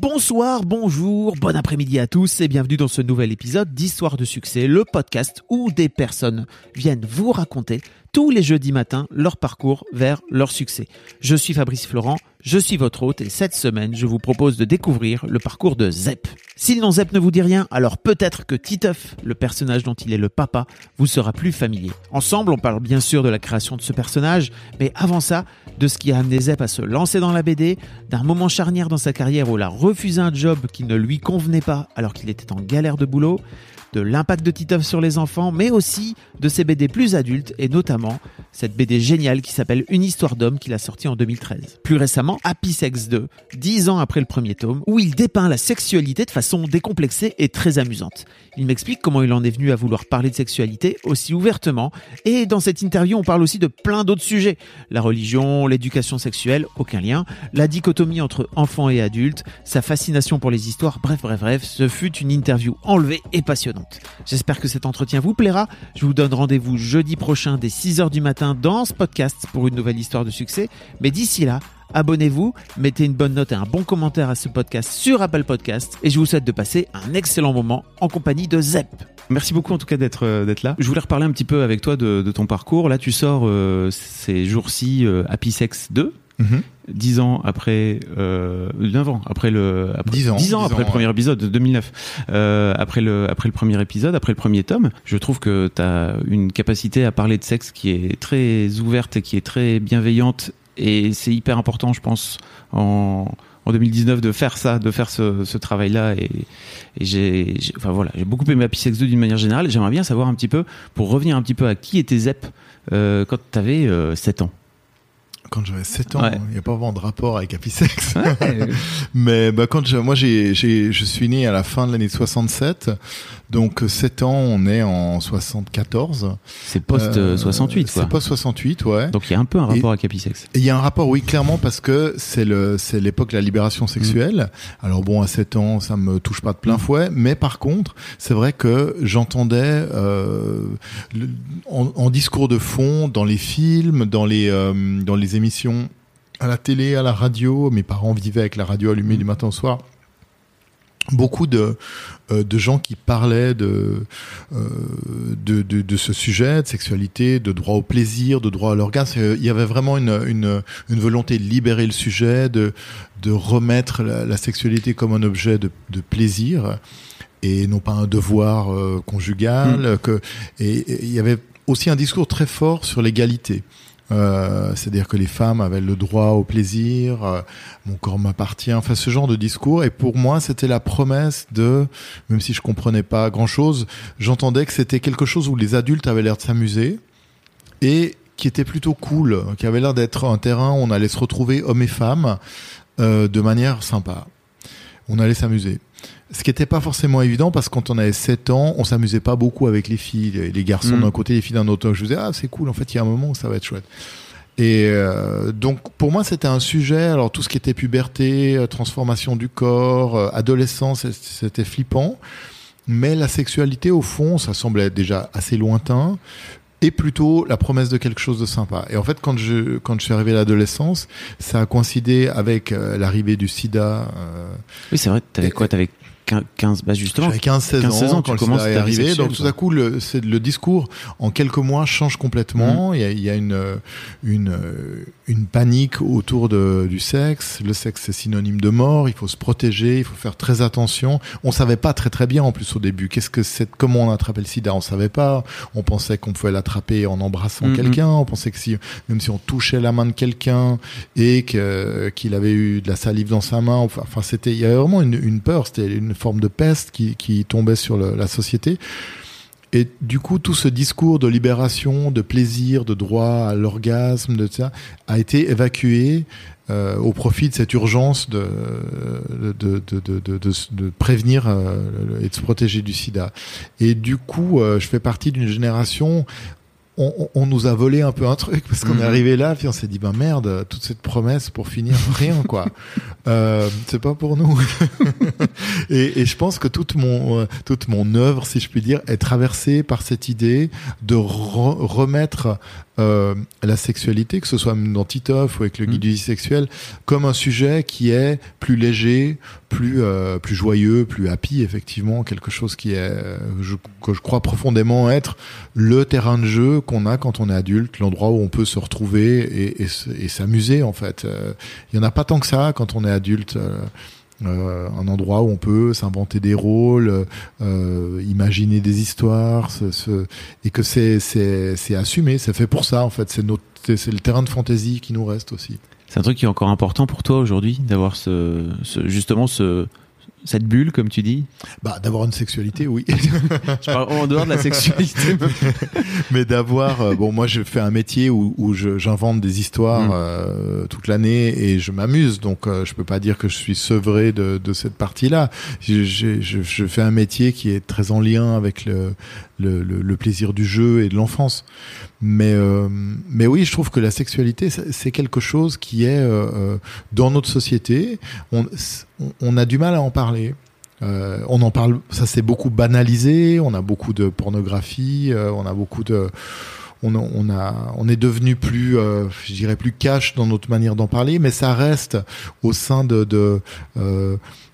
Bonsoir, bonjour, bon après-midi à tous et bienvenue dans ce nouvel épisode d'Histoire de succès, le podcast où des personnes viennent vous raconter tous les jeudis matins leur parcours vers leur succès. Je suis Fabrice Florent, je suis votre hôte et cette semaine je vous propose de découvrir le parcours de Zep. Si le Zep ne vous dit rien, alors peut-être que Titeuf, le personnage dont il est le papa, vous sera plus familier. Ensemble, on parle bien sûr de la création de ce personnage, mais avant ça, de ce qui a amené Zep à se lancer dans la BD, d'un moment charnière dans sa carrière où il a refusé un job qui ne lui convenait pas alors qu'il était en galère de boulot, de l'impact de Titeuf sur les enfants, mais aussi de ses BD plus adultes et notamment cette BD géniale qui s'appelle Une histoire d'homme qu'il a sortie en 2013. Plus récemment, Happy Sex 2, dix ans après le premier tome, où il dépeint la sexualité de façon décomplexée et très amusante. Il m'explique comment il en est venu à vouloir parler de sexualité aussi ouvertement et dans cette interview on parle aussi de plein d'autres sujets. La religion, l'éducation sexuelle, aucun lien, la dichotomie entre enfants et adultes, sa fascination pour les histoires, bref bref bref, ce fut une interview enlevée et passionnante. J'espère que cet entretien vous plaira. Je vous donne rendez-vous jeudi prochain dès 6h du matin dans ce podcast pour une nouvelle histoire de succès. Mais d'ici là, abonnez-vous, mettez une bonne note et un bon commentaire à ce podcast sur Apple Podcast et je vous souhaite de passer un excellent moment en compagnie de Zep. Merci beaucoup en tout cas d'être euh, là. Je voulais reparler un petit peu avec toi de, de ton parcours. Là, tu sors euh, ces jours-ci euh, Happy Sex 2. Dix ans après, euh, 9 ans après le, après, Dix ans. dix ans après ans, le premier épisode de 2009, euh, après le après le premier épisode, après le premier tome, je trouve que tu as une capacité à parler de sexe qui est très ouverte et qui est très bienveillante et c'est hyper important, je pense, en en 2019 de faire ça, de faire ce, ce travail-là et, et j'ai, j'ai- enfin voilà, j'ai beaucoup aimé Happy Sex 2 d'une manière générale. J'aimerais bien savoir un petit peu, pour revenir un petit peu à qui était Zep euh, quand tu avais 7 ans? Quand j'avais 7 ans, Ouais. il n'y a pas vraiment de rapport avec Happy Sex. Mais bah, quand je, moi, j'ai, je suis né à la fin de l'année 67. Donc, 7 ans, on est en 74. C'est post Euh, 68 quoi. C'est post 68, ouais. Donc il y a un peu un Et- rapport avec Happy Sex. Et il y a un rapport, oui, clairement, parce que c'est le, c'est l'époque de la libération sexuelle. Alors bon, à 7 ans, ça me touche pas de plein fouet, mais par contre, c'est vrai que j'entendais euh, en discours de fond, dans les films, dans les, euh, dans les émissions à la télé, à la radio. Mes parents vivaient avec la radio allumée du matin au soir. Beaucoup de, euh, de gens qui parlaient de, euh, de, de, de ce sujet, de sexualité, de droit au plaisir, de droit à l'orgasme. Euh, Il y avait vraiment une, une, une volonté de libérer le sujet, de, de remettre la, la sexualité comme un objet de, de plaisir et non pas un devoir euh, conjugal. Que, et, et il y avait aussi un discours très fort sur l'égalité. Euh, c'est-à-dire que les femmes avaient le droit au plaisir, euh, mon corps m'appartient, enfin ce genre de discours. Et pour moi, c'était la promesse de, même si je comprenais pas grand-chose, j'entendais que c'était quelque chose où les adultes avaient l'air de s'amuser et qui était plutôt cool, qui avait l'air d'être un terrain où on allait se retrouver hommes et femmes euh, de manière sympa. On allait s'amuser. Ce qui n'était pas forcément évident parce que quand on avait 7 ans, on s'amusait pas beaucoup avec les filles, les- les garçons Mm. d'un côté, les filles d'un autre. Je me disais, ah, c'est cool, en fait, il y a un moment où ça va être chouette. Et euh, donc, pour moi, c'était un sujet. Alors, tout ce qui était puberté, euh, transformation du corps, euh, adolescence, c'était flippant. Mais la sexualité, au fond, ça semblait déjà assez lointain et plutôt la promesse de quelque chose de sympa. Et en fait, quand je quand je suis arrivé à l'adolescence, ça a coïncidé avec euh, l'arrivée du SIDA. euh, Oui, c'est vrai, t'avais quoi T'avais 15, bah justement. J'avais 15-16 15-16 ans, ans, quand tu commences arrivé. sexuelle, Donc tout à coup, le, le discours en quelques mois change Mm. complètement. Il y a, il y a une, une, une panique autour de, du sexe. Le sexe c'est synonyme de mort. Il faut se protéger. Il faut faire très attention. On savait pas très très bien en plus au début. Qu'est-ce que c'est Comment on attrapait le SIDA? On savait pas. On pensait qu'on pouvait l'attraper en embrassant Mhm. quelqu'un. On pensait que si même si on touchait la main de quelqu'un et que, qu'il avait eu de la salive dans sa main, enfin c'était il y avait vraiment une, une peur. C'était une forme de peste qui, tombait sur la société. Et du coup, tout ce discours de libération, de plaisir, de droit à l'orgasme, de ça, a été évacué euh, au profit de cette urgence de, de, de, de, de prévenir euh, et de se protéger du sida. Et du coup, euh, je fais partie d'une génération on, nous a volé un peu un truc parce qu'on est mhm. arrivé là puis on s'est dit ben merde toute cette promesse pour finir rien quoi euh, c'est pas pour nous et, je pense que toute mon toute mon œuvre si je puis dire est traversée par cette idée de remettre euh, la sexualité, que ce soit dans Titoff ou avec le guide mm. du sexuel, comme un sujet qui est plus léger, plus euh, plus joyeux, plus happy, effectivement, quelque chose qui est euh, je, que je crois profondément être le terrain de jeu qu'on a quand on est adulte, l'endroit où on peut se retrouver et, et, s'amuser en fait. Il y en a pas tant que ça quand on est adulte. Euh, un endroit où on peut s'inventer des rôles, euh, imaginer des histoires, et que c'est c'est assumé, c'est fait pour ça en fait. C'est notre c'est le terrain de fantaisie qui nous reste aussi. C'est un truc qui est encore important pour toi aujourd'hui d'avoir ce, justement ce cette bulle, comme tu dis Bah, d'avoir une sexualité, oui. je parle en dehors de la sexualité. Mais d'avoir, euh, bon, moi, je fais un métier où, où j'invente des histoires mm. euh, toute l'année et je m'amuse, donc euh, je peux pas dire que je suis sevré de, de cette partie-là. Je, je, je, fais un métier qui est très en lien avec le, le, le, plaisir du jeu et de l'enfance. Mais, euh, mais oui, je trouve que la sexualité, c'est quelque chose qui est dans notre société. On, on, a du mal à en parler. on en parle, ça s'est beaucoup banalisé. On a beaucoup de pornographie. on a beaucoup de on, on, a, on est devenu plus, je dirais plus cash dans notre manière d'en parler, mais ça reste au sein de, de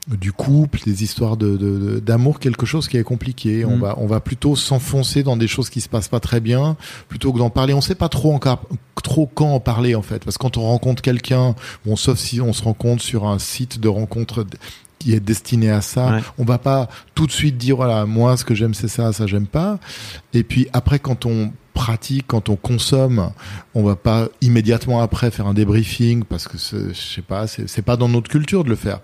du couple, des histoires de d'amour, quelque chose qui est compliqué. On mm. va on va plutôt s'enfoncer dans des choses qui se passent pas très bien, plutôt que d'en parler. On sait pas trop encore trop quand en parler en fait, parce que quand on rencontre quelqu'un, bon sauf si on se rencontre sur un site de rencontre qui est destiné à ça, on va pas tout de suite dire voilà moi ce que j'aime c'est ça, ça j'aime pas. Et puis après quand on pratique, quand on consomme, on va pas immédiatement après faire un débriefing parce que je sais pas, c'est pas dans notre culture de le faire.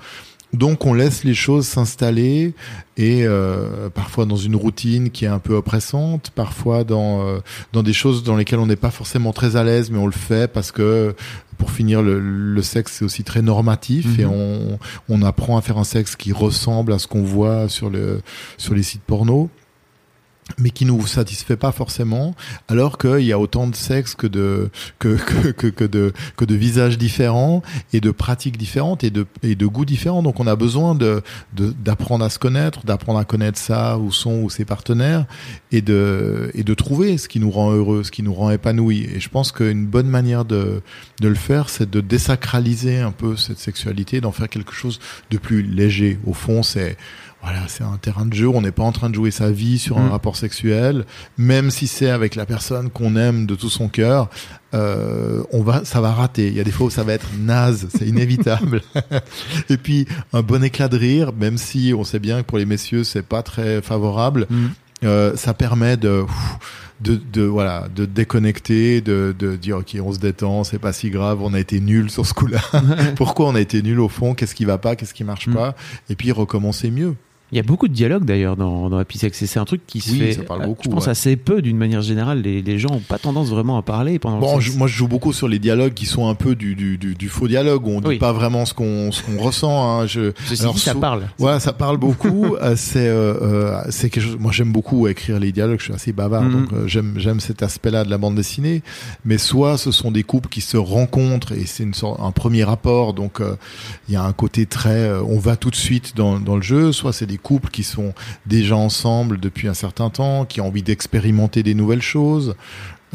Donc on laisse les choses s'installer et euh, parfois dans une routine qui est un peu oppressante, parfois dans euh, dans des choses dans lesquelles on n'est pas forcément très à l'aise, mais on le fait parce que pour finir le, le sexe c'est aussi très normatif et mhm. on on apprend à faire un sexe qui ressemble à ce qu'on voit sur le sur les sites porno mais qui nous satisfait pas forcément, alors qu'il y a autant de sexe que de que, que, que, de que de visages différents et de pratiques différentes et de et de goûts différents. Donc on a besoin de d'apprendre à se connaître, d'apprendre à connaître ça ou son ou ses partenaires et de et de trouver ce qui nous rend heureux, ce qui nous rend épanoui. Et je pense qu'une bonne manière de de le faire, c'est de désacraliser un peu cette sexualité, d'en faire quelque chose de plus léger. Au fond, c'est voilà, c'est un terrain de jeu. On n'est pas en train de jouer sa vie sur un mm. rapport sexuel, même si c'est avec la personne qu'on aime de tout son cœur. Euh, on va, ça va rater. Il y a des fois où ça va être naze, c'est inévitable. Et puis un bon éclat de rire, même si on sait bien que pour les messieurs c'est pas très favorable. Mm. Euh, ça permet de, de, de, voilà, de déconnecter, de, de dire ok, on se détend, c'est pas si grave, on a été nul sur ce coup-là. Pourquoi on a été nul au fond? Qu'est-ce qui va pas? Qu'est-ce qui marche mm. pas? Et puis recommencer mieux. Il y a beaucoup de dialogues d'ailleurs dans, dans Happy Sex et c'est un truc qui se fait. Ça parle beaucoup, je pense assez peu d'une manière générale. Les, les gens n'ont pas tendance vraiment à parler pendant. Bon, moi je joue beaucoup sur les dialogues qui sont un peu du, du, du, du faux dialogue où on dit pas vraiment ce qu'on ressent. Hein. Je, alors, ça parle. Ouais, ça parle beaucoup. Euh, c'est euh, euh, c'est quelque chose. Moi j'aime beaucoup écrire les dialogues. Je suis assez bavard, mhm. donc euh, j'aime j'aime cet aspect-là de la bande dessinée. Mais soit ce sont des couples qui se rencontrent et c'est une sorte un premier rapport. Donc il y a un côté très on va tout de suite dans dans le jeu. Soit c'est des couples qui sont déjà ensemble depuis un certain temps, qui ont envie d'expérimenter des nouvelles choses.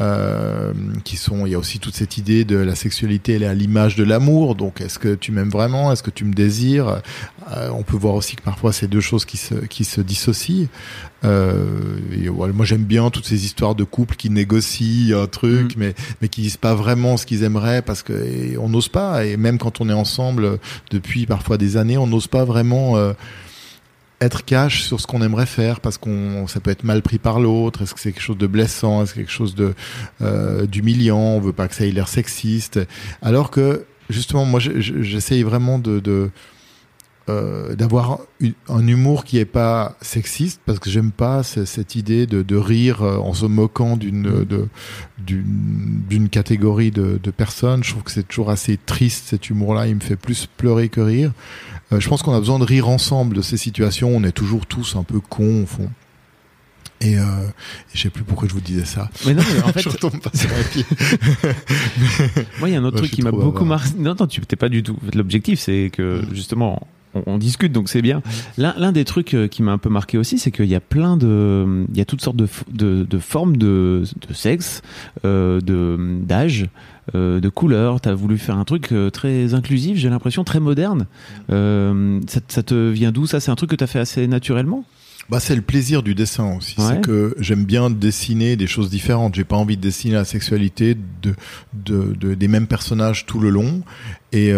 Euh, qui sont il y a aussi toute cette idée de la sexualité elle est à l'image de l'amour donc est-ce que tu m'aimes vraiment? Est-ce que tu me désires? Euh, on peut voir aussi que parfois c'est deux choses qui se qui se dissocient euh, et moi j'aime bien toutes ces histoires de couples qui négocient un truc mm. mais mais qui disent pas vraiment ce qu'ils aimeraient parce que on n'ose pas et même quand on est ensemble depuis parfois des années on n'ose pas vraiment être cash sur ce qu'on aimerait faire parce qu'on ça peut être mal pris par l'autre est-ce que c'est quelque chose de blessant est-ce quelque chose de euh, d'humiliant on veut pas que ça ait l'air sexiste. Alors que justement moi j'essaye vraiment de euh, d'avoir un humour qui est pas sexiste parce que j'aime pas cette idée de, de, rire euh, en se moquant d'une d'une catégorie de, de, personnes. Je trouve que c'est toujours assez triste cet humour-là. Il me fait plus pleurer que rire. Euh, je pense qu'on a besoin de rire ensemble de ces situations. On est toujours tous un peu cons au fond. Et, euh, je sais plus pourquoi je vous disais ça. Mais non, mais en fait, je retombe pas sur pied. Moi, il y a un autre truc qui m'a beaucoup marqué. Non, non, tu t'es pas du tout. L'objectif, c'est que mm. justement, on, discute, donc c'est bien. L'un des trucs euh, qui m'a un peu marqué aussi, c'est qu'il y a plein de, il y a toutes sortes de, de, de formes de, de sexe, euh, de d'âge. Euh, de couleurs, tu as voulu faire un truc euh, très inclusif, j'ai l'impression, très moderne. Euh, ça, ça, te vient d'où Ça, c'est un truc que tu as fait assez naturellement? Bah, c'est le plaisir du dessin aussi. C'est que j'aime bien dessiner des choses différentes. J'ai pas envie de dessiner la sexualité de, de, de des mêmes personnages tout le long. Et,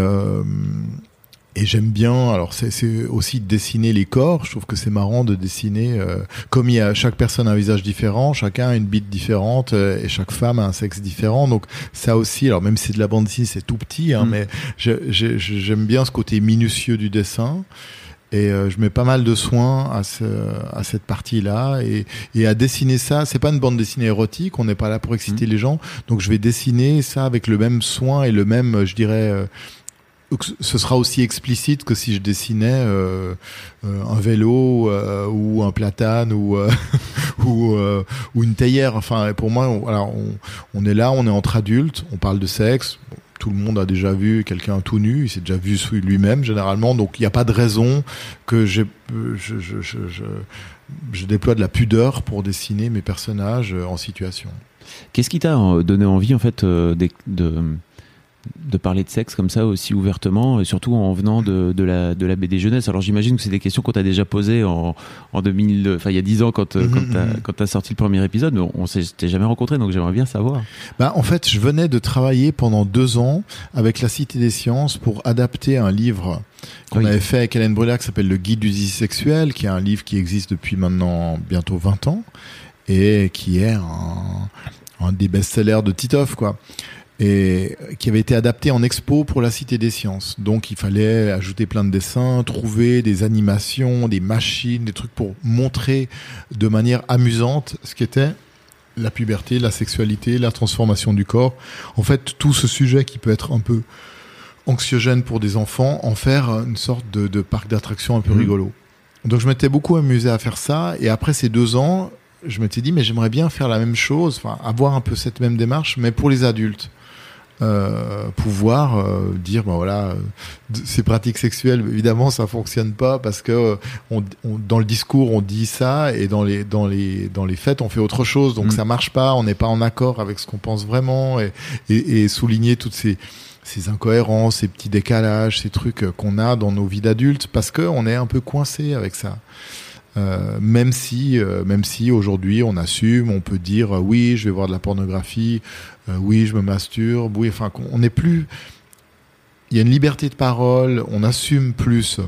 et j'aime bien, alors c'est aussi dessiner les corps. Je trouve que c'est marrant de dessiner, euh, comme il y a chaque personne a un visage différent, chacun a une bite différente euh, et chaque femme a un sexe différent. Donc ça aussi, alors même si c'est de la bande dessinée, c'est tout petit, hein, mm. mais j'aime bien ce côté minutieux du dessin. Et euh, je mets pas mal de soins à, ce, à cette partie-là et, et, à dessiner ça. C'est pas une bande dessinée érotique, on n'est pas là pour exciter mm. les gens. Donc je vais dessiner ça avec le même soin et le même, je dirais, ce sera aussi explicite que si je dessinais euh, euh un vélo euh, ou un platane ou une théière. Enfin, pour moi, on, est là, on est entre adultes, on parle de sexe. Tout le monde a déjà vu quelqu'un tout nu, il s'est déjà vu lui-même généralement, donc il n'y a pas de raison que je déploie de la pudeur pour dessiner mes personnages en situation. Qu'est-ce qui t'a donné envie en fait de, de de parler de sexe comme ça aussi ouvertement, et surtout en venant de, de, la, de la BD jeunesse. Alors j'imagine que c'est des questions qu'on t'a déjà posées en, en 2000, enfin il y a 10 ans quand, mmh, quand as sorti le premier épisode, mais on s'était jamais rencontré, donc j'aimerais bien savoir. Bah en fait, je venais de travailler pendant deux ans avec la Cité des Sciences pour adapter un livre qu'on avait fait avec Hélène Brulac qui s'appelle Le Guide du zizi sexuel, qui est un livre qui existe depuis maintenant bientôt 20 ans et qui est un, un des best-sellers de Titoff, quoi et qui avait été adapté en expo pour la Cité des Sciences. Donc il fallait ajouter plein de dessins, trouver des animations, des machines, des trucs pour montrer de manière amusante ce qu'était la puberté, la sexualité, la transformation du corps. En fait, tout ce sujet qui peut être un peu anxiogène pour des enfants, en faire une sorte de, de parc d'attractions un peu mmh. rigolo. Donc je m'étais beaucoup amusé à faire ça. Et après ces deux ans, je m'étais dit, mais j'aimerais bien faire la même chose, enfin, avoir un peu cette même démarche, mais pour les adultes. Euh, pouvoir euh, dire ben voilà ces pratiques sexuelles évidemment ça fonctionne pas parce que on, dans le discours on dit ça et dans les dans les dans les faits on fait autre chose donc mm. ça marche pas on n'est pas en accord avec ce qu'on pense vraiment et, et, et souligner toutes ces ces incohérences, ces petits décalages, ces trucs qu'on a dans nos vies d'adultes parce que on est un peu coincé avec ça. Euh, même si, euh, même si aujourd'hui on assume, on peut dire euh, oui, je vais voir de la pornographie, oui, je me masturbe, oui, enfin, on n'est plus. Il y a une liberté de parole, on assume plus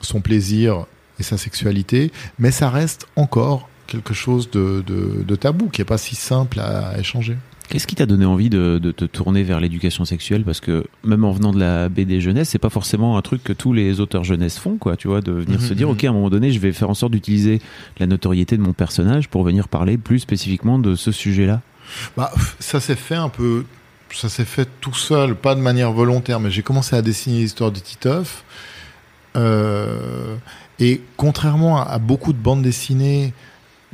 son plaisir et sa sexualité, mais ça reste encore quelque chose de, tabou qui est pas si simple à échanger. Qu'est-ce qui t'a donné envie de, de, te tourner vers l'éducation sexuelle? Parce que même en venant de la BD jeunesse, c'est pas forcément un truc que tous les auteurs jeunesse font, quoi. Tu vois, de venir se dire, mhm. ok, à un moment donné, je vais faire en sorte d'utiliser la notoriété de mon personnage pour venir parler plus spécifiquement de ce sujet-là. Bah, ça s'est fait un peu, ça s'est fait tout seul, pas de manière volontaire, mais j'ai commencé à dessiner l'histoire de Titeuf. Euh, et contrairement à, à beaucoup de bandes dessinées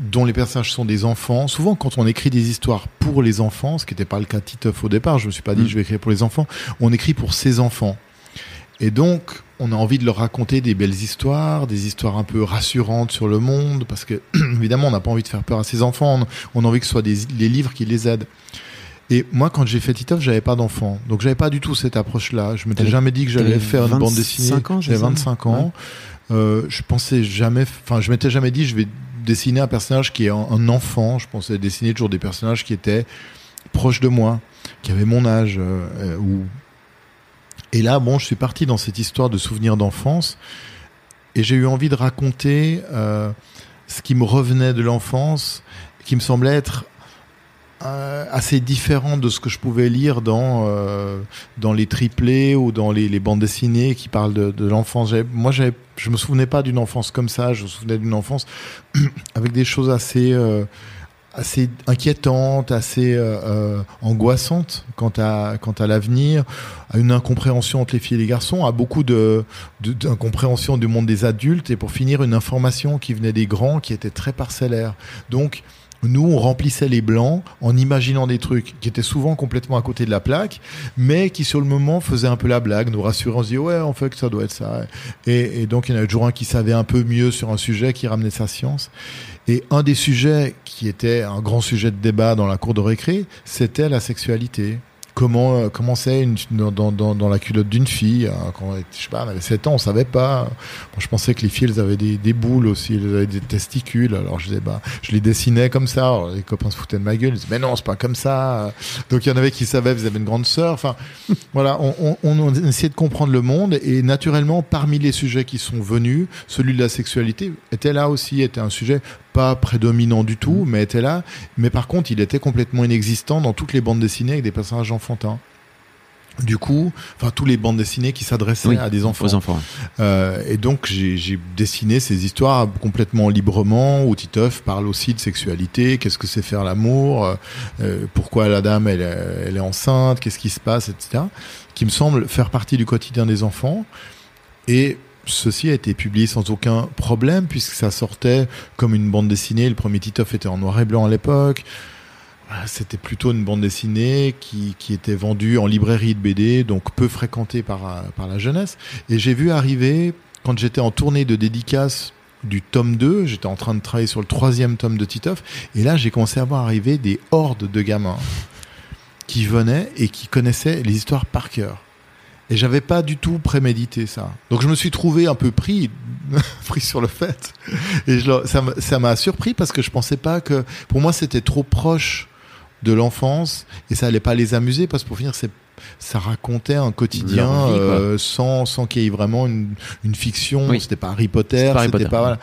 dont les personnages sont des enfants. Souvent, quand on écrit des histoires pour les enfants, ce qui n'était pas le cas de Titeuf au départ, je me suis pas dit mm. je vais écrire pour les enfants, on écrit pour ses enfants. Et donc, on a envie de leur raconter des belles histoires, des histoires un peu rassurantes sur le monde, parce que évidemment, on n'a pas envie de faire peur à ses enfants, on, a envie que ce soit des, les livres qui les aident. Et moi, quand j'ai fait Titeuf, j'avais pas d'enfants, donc j'avais pas du tout cette approche-là. Je m'étais jamais dit que j'allais faire une bande dessinée. J'avais 25 ans. Euh, je pensais jamais, enfin, je m'étais jamais dit je vais dessiner un personnage qui est un, enfant. Je pensais dessiner toujours des personnages qui étaient proches de moi, qui avaient mon âge. Euh, euh, ou... Et là, bon, je suis parti dans cette histoire de souvenirs d'enfance et j'ai eu envie de raconter euh, ce qui me revenait de l'enfance, qui me semblait être assez différent de ce que je pouvais lire dans euh, dans les triplés ou dans les, bandes dessinées qui parlent de, l'enfance. Moi, je me souvenais pas d'une enfance comme ça. Je me souvenais d'une enfance avec des choses assez euh, assez inquiétantes, assez euh, euh, angoissantes quant à quant à l'avenir, à une incompréhension entre les filles et les garçons, à beaucoup d'incompréhension du monde des adultes et pour finir une information qui venait des grands qui était très parcellaire. Donc nous, on remplissait les blancs en imaginant des trucs qui étaient souvent complètement à côté de la plaque, mais qui sur le moment faisaient un peu la blague, nous rassuraient, on se dit ouais, en fait que ça doit être ça. Et, et donc il y en avait toujours un qui savait un peu mieux sur un sujet, qui ramenait sa science. Et un des sujets qui était un grand sujet de débat dans la cour de récré, c'était la sexualité. Comment euh, comment c'est dans, la culotte d'une fille hein, quand je sais pas, on avait 7 ans, on savait pas. Je pensais que les filles elles avaient des, boules aussi, elles avaient des testicules. Alors je bah les dessinais comme ça. Les copains se foutaient de ma gueule, ils disaient mais non c'est pas comme ça. Donc il y en avait qui savaient, vous avez une grande sœur. Enfin voilà, on, on, on essayait de comprendre le monde et naturellement parmi les sujets qui sont venus, celui de la sexualité était là aussi, était un sujet pas prédominant du tout, mais était là. Mais par contre, il était complètement inexistant dans toutes les bandes dessinées avec des personnages enfantins. Du coup, enfin, tous les bandes dessinées qui s'adressaient Oui, à des enfants. Aux enfants. Euh, et donc, j'ai dessiné ces histoires complètement librement, où Titeuf parle aussi de sexualité, qu'est-ce que c'est faire l'amour, euh, euh, pourquoi la dame, elle, est- elle est enceinte, qu'est-ce qui se passe, etc. Qui me semble faire partie du quotidien des enfants. Et ceci a été publié sans aucun problème, puisque ça sortait comme une bande dessinée. Le premier Titeuf était en noir et blanc à l'époque. C'était plutôt une bande dessinée qui, qui était vendue en librairie de BD, donc peu fréquentée par, par la jeunesse. Et j'ai vu arriver, quand j'étais en tournée de dédicace du tome 2, j'étais en train de travailler sur le troisième tome de Titeuf, et là j'ai commencé à voir arriver des hordes de gamins qui venaient et qui connaissaient les histoires par cœur. Et j'avais pas du tout prémédité ça. Donc je me suis trouvé un peu pris, pris sur le fait. Et je, ça m'a- surpris parce que je pensais pas que, pour moi c'était trop proche de l'enfance et ça allait pas les amuser parce que pour finir c'est ça racontait un quotidien vie, euh, sans sans qu'il y ait vraiment une, une fiction Oui. c'était pas Harry Potter C'est pas Harry c'était Potter. pas voilà.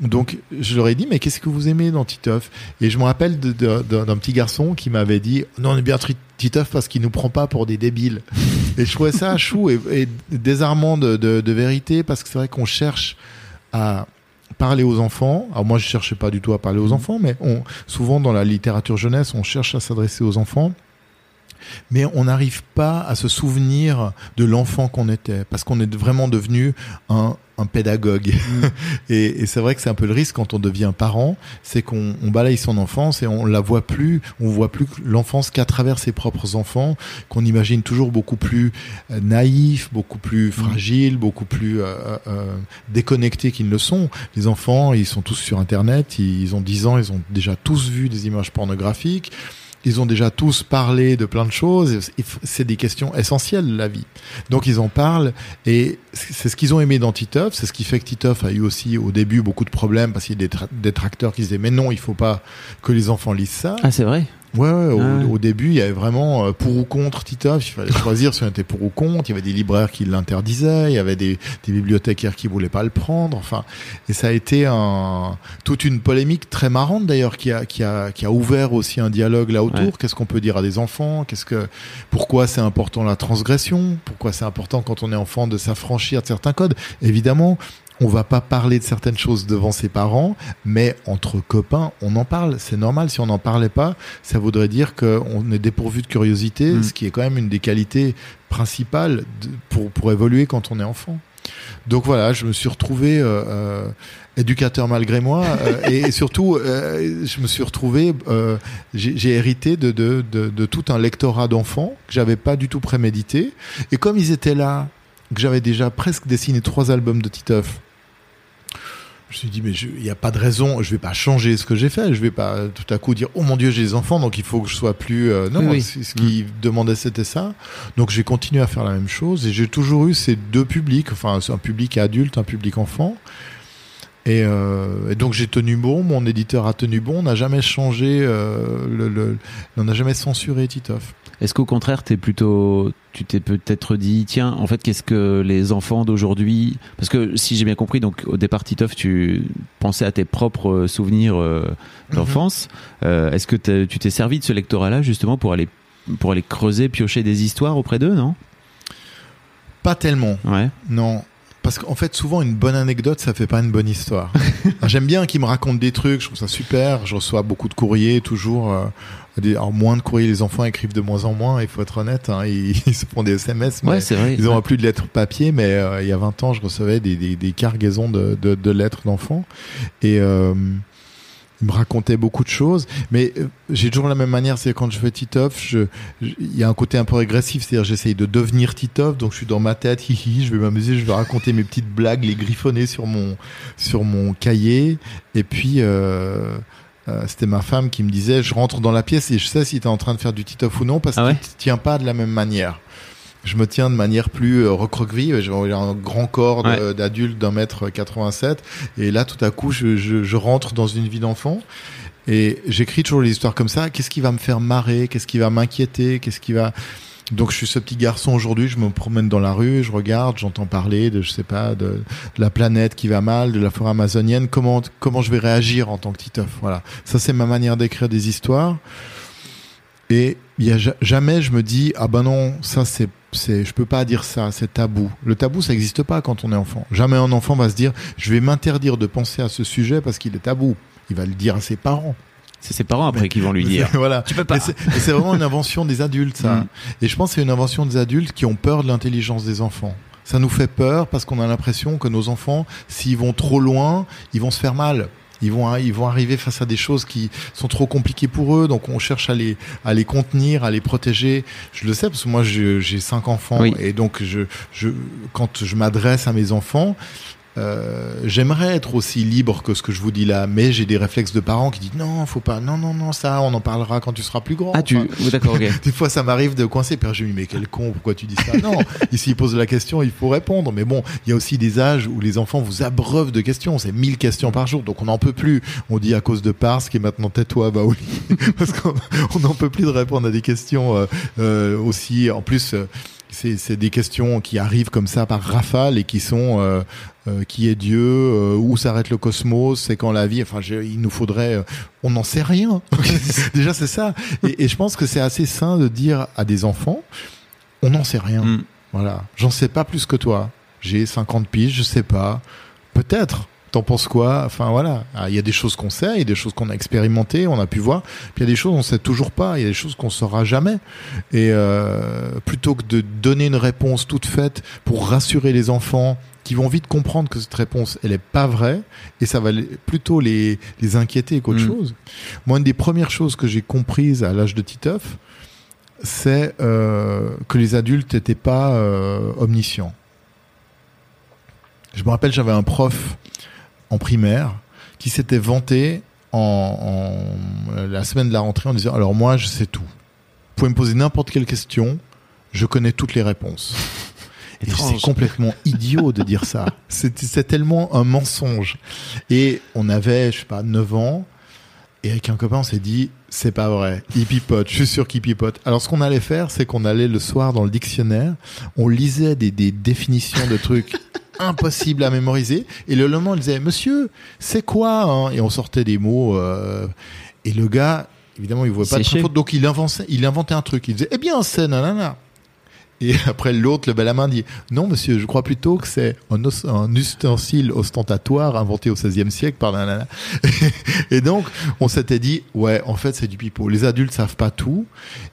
Donc je leur ai dit mais qu'est-ce que vous aimez dans Titeuf? Et je me rappelle d'un petit garçon qui m'avait dit non on est bien Titeuf parce qu'il nous prend pas pour des débiles et je trouvais ça chou et, et désarmant de, de, de vérité parce que c'est vrai qu'on cherche à parler aux enfants. Alors moi, je cherchais pas du tout à parler aux enfants, mais on, souvent dans la littérature jeunesse, on cherche à s'adresser aux enfants. Mais on n'arrive pas à se souvenir de l'enfant qu'on était, parce qu'on est vraiment devenu un, un pédagogue. et et c'est vrai que c'est un peu le risque quand on devient parent, c'est qu'on on balaye son enfance et on la voit plus, on voit plus l'enfance qu'à travers ses propres enfants, qu'on imagine toujours beaucoup plus euh, naïf, beaucoup plus fragile, beaucoup plus euh, euh, déconnectés qu'ils ne le sont. Les enfants, ils sont tous sur Internet, ils, ils ont 10 ans, ils ont déjà tous vu des images pornographiques. Ils ont déjà tous parlé de plein de choses. C'est des questions essentielles de la vie. Donc ils en parlent et c'est ce qu'ils ont aimé dans Titeuf. C'est ce qui fait que Titeuf a eu aussi au début beaucoup de problèmes parce qu'il y a des tra- détracteurs qui disaient mais non, il faut pas que les enfants lisent ça. Ah, c'est vrai. Ouais, ouais, au, Ah ouais. au début, il y avait vraiment euh, pour ou contre Titeuf. Il fallait choisir si on était pour ou contre. Il y avait des libraires qui l'interdisaient. Il y avait des, des bibliothécaires qui voulaient pas le prendre. Enfin, et ça a été un, toute une polémique très marrante d'ailleurs qui a, qui a, qui a ouvert aussi un dialogue là autour. Ouais. Qu'est-ce qu'on peut dire à des enfants? Qu'est-ce que, pourquoi c'est important la transgression? Pourquoi c'est important quand on est enfant de s'affranchir de certains codes? Évidemment. On va pas parler de certaines choses devant ses parents, mais entre copains, on en parle. C'est normal. Si on n'en parlait pas, ça voudrait dire qu'on est dépourvu de curiosité, Mm. ce qui est quand même une des qualités principales de- pour, pour évoluer quand on est enfant. Donc voilà, je me suis retrouvé euh, euh, éducateur malgré moi euh, et surtout, euh, je me suis retrouvé, euh, j'ai hérité de, de, de, de tout un lectorat d'enfants que j'avais pas du tout prémédité. Et comme ils étaient là, que j'avais déjà presque dessiné trois albums de Titeuf, me suis dit, mais je- il n'y a pas de raison, je vais pas changer ce que j'ai fait, je vais pas tout à coup dire, oh mon Dieu, j'ai des enfants, donc il faut que je sois plus... euh, non, Oui, ce qu'ils demandaient, c'était ça. Donc j'ai continué à faire la même chose, et j'ai toujours eu ces deux publics, enfin un public adulte, un public enfant. Et, euh, et donc j'ai tenu bon, mon éditeur a tenu bon, on n'a jamais changé, euh, le, le- on n'a jamais censuré Titoff. Est-ce qu'au contraire, t'es plutôt, tu t'es peut-être dit, tiens, en fait, qu'est-ce que les enfants d'aujourd'hui, parce que si j'ai bien compris, donc au départ, Titoff, tu pensais à tes propres souvenirs euh, d'enfance. Euh, Est-ce que tu t'es servi de ce lectorat-là justement pour aller pour aller creuser, piocher des histoires auprès d'eux, non? Pas tellement, Ouais. non. Parce qu'en fait, souvent, une bonne anecdote, ça fait pas une bonne histoire. J'aime bien qu'ils me racontent des trucs, je trouve ça super. Je reçois beaucoup de courriers, toujours. euh, des, alors, moins de courriers, les enfants écrivent de moins en moins, il faut être honnête. hein, ils, ils se font des SMS, mais Ouais, vrai. ils n'ont plus de lettres papier. Mais euh, il y a 20 ans, je recevais des, des, des cargaisons de, de, de lettres d'enfants. Et euh, ils me racontaient beaucoup de choses. Mais euh, j'ai toujours la même manière, c'est quand je fais Titoff, je- il y a un côté un peu régressif, c'est-à-dire j'essaye de devenir Titoff, donc je suis dans ma tête, hihi, je vais m'amuser, je vais raconter mes petites blagues, les griffonner sur mon sur mon cahier, et puis euh, euh, c'était ma femme qui me disait, je rentre dans la pièce et je sais si tu es en train de faire du Titoff ou non, parce Ah que ouais? tu te tiens pas de la même manière. Je me tiens de manière plus euh, recroqueville. J'ai un grand corps d'adulte d'un mètre 87. Et là, tout à coup, je, je, je rentre dans une vie d'enfant. Et j'écris toujours les histoires comme ça. Qu'est-ce qui va me faire marrer? Qu'est-ce qui va m'inquiéter? Qu'est-ce qui va donc je suis ce petit garçon aujourd'hui, je me promène dans la rue, je regarde, j'entends parler de je sais pas de, de la planète qui va mal, de la forêt amazonienne, comment comment je vais réagir en tant que Titeuf? Voilà. Ça c'est ma manière d'écrire des histoires. Et il y a ja- jamais je me dis ah ben non, ça c'est c'est je peux pas dire ça, c'est tabou. Le tabou ça n'existe pas quand on est enfant. Jamais un enfant va se dire je vais m'interdire de penser à ce sujet parce qu'il est tabou. Il va le dire à ses parents. C'est ses parents après qui vont lui dire. voilà. Tu peux pas. C'est vraiment une invention des adultes, ça. Mm. Et je pense que c'est une invention des adultes qui ont peur de l'intelligence des enfants. Ça nous fait peur parce qu'on a l'impression que nos enfants, s'ils vont trop loin, ils vont se faire mal. Ils vont, ils vont arriver face à des choses qui sont trop compliquées pour eux, donc on cherche à les, à les contenir, à les protéger. Je le sais parce que moi j'ai cinq enfants Oui. et donc je, je, quand je m'adresse à mes enfants, euh, j'aimerais être aussi libre que ce que je vous dis là, mais j'ai des réflexes de parents qui disent non, faut pas, non, non, non, ça, on en parlera quand tu seras plus grand. Ah tu, Enfin, oh, d'accord, ok. des fois, ça m'arrive de coincer. Puis je me dis, mais quel con, pourquoi tu dis ça? Non, ici, il pose la question, il faut répondre. Mais bon, il y a aussi des âges où les enfants vous abreuvent de questions. C'est 1000 questions par jour, donc on n'en peut plus. On dit à cause de Pars, qui est maintenant tais-toi, va au lit. Parce qu'on on n'en peut plus de répondre à des questions euh, euh, aussi. En plus, euh, c'est c'est des questions qui arrivent comme ça par rafale et qui sont euh, euh, qui est Dieu, euh, où s'arrête le cosmos, c'est quand la vie. Enfin, je- il nous faudrait, euh, on n'en sait rien. Déjà, c'est ça. Et, et je pense que c'est assez sain de dire à des enfants, on n'en sait rien. Mm. Voilà, j'en sais pas plus que toi. J'ai 50 piges, je sais pas. Peut-être. T'en penses quoi? Enfin voilà, Ah, il y a des choses qu'on sait, il y a des choses qu'on a expérimentées, on a pu voir. Puis il y a des choses on sait toujours pas, il y a des choses qu'on saura jamais. Et euh, plutôt que de donner une réponse toute faite pour rassurer les enfants qui vont vite comprendre que cette réponse elle est pas vraie et ça va plutôt les les inquiéter qu'autre Mm. chose. Moi une des premières choses que j'ai comprises à l'âge de Titeuf, c'est euh, que les adultes n'étaient pas euh, omniscients. Je me rappelle, j'avais un prof en primaire qui s'était vanté en, en- la semaine de la rentrée en disant alors moi je sais tout. Vous pouvez me poser n'importe quelle question, je connais toutes les réponses. Et c'est complètement idiot de dire ça. C'est c'est tellement un mensonge. Et on avait, je sais pas, 9 ans. Et avec un copain, on s'est dit, c'est pas vrai. Il pipote. Je suis sûr qu'il pipote. Alors, ce qu'on allait faire, c'est qu'on allait le soir dans le dictionnaire. On lisait des, des définitions de trucs impossibles à mémoriser. Et le lendemain, on disait, monsieur, c'est quoi, hein? Et on sortait des mots, euh, et le gars, évidemment, il voulait pas de faute. Donc, il inventait, il inventait un truc. Il disait, eh bien, c'est nanana. Et après, l'autre levait la main dit Non, monsieur, je crois plutôt que c'est un, un ustensile ostentatoire inventé au XVIe siècle par nanana. Et donc, on s'était dit Ouais, en fait, c'est du pipeau. Les adultes savent pas tout.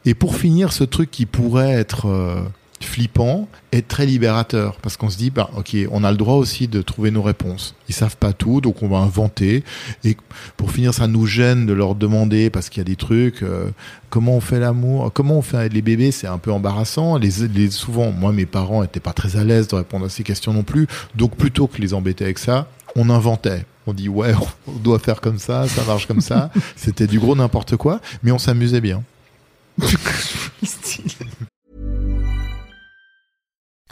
Et pour finir, ce truc qui pourrait être euh, flippant est très libérateur. Parce qu'on se dit bah, Ok, on a le droit aussi de trouver nos réponses. Ils savent pas tout, donc on va inventer. Et pour finir, ça nous gêne de leur demander parce qu'il y a des trucs. euh, comment on fait l'amour, comment on fait avec les bébés, c'est un peu embarrassant. Les, les, souvent, moi, mes parents étaient pas très à l'aise de répondre à ces questions non plus. Donc, plutôt que les embêter avec ça, on inventait. On dit, ouais, on doit faire comme ça, ça marche comme ça. C'était du gros n'importe quoi, mais on s'amusait bien. I'm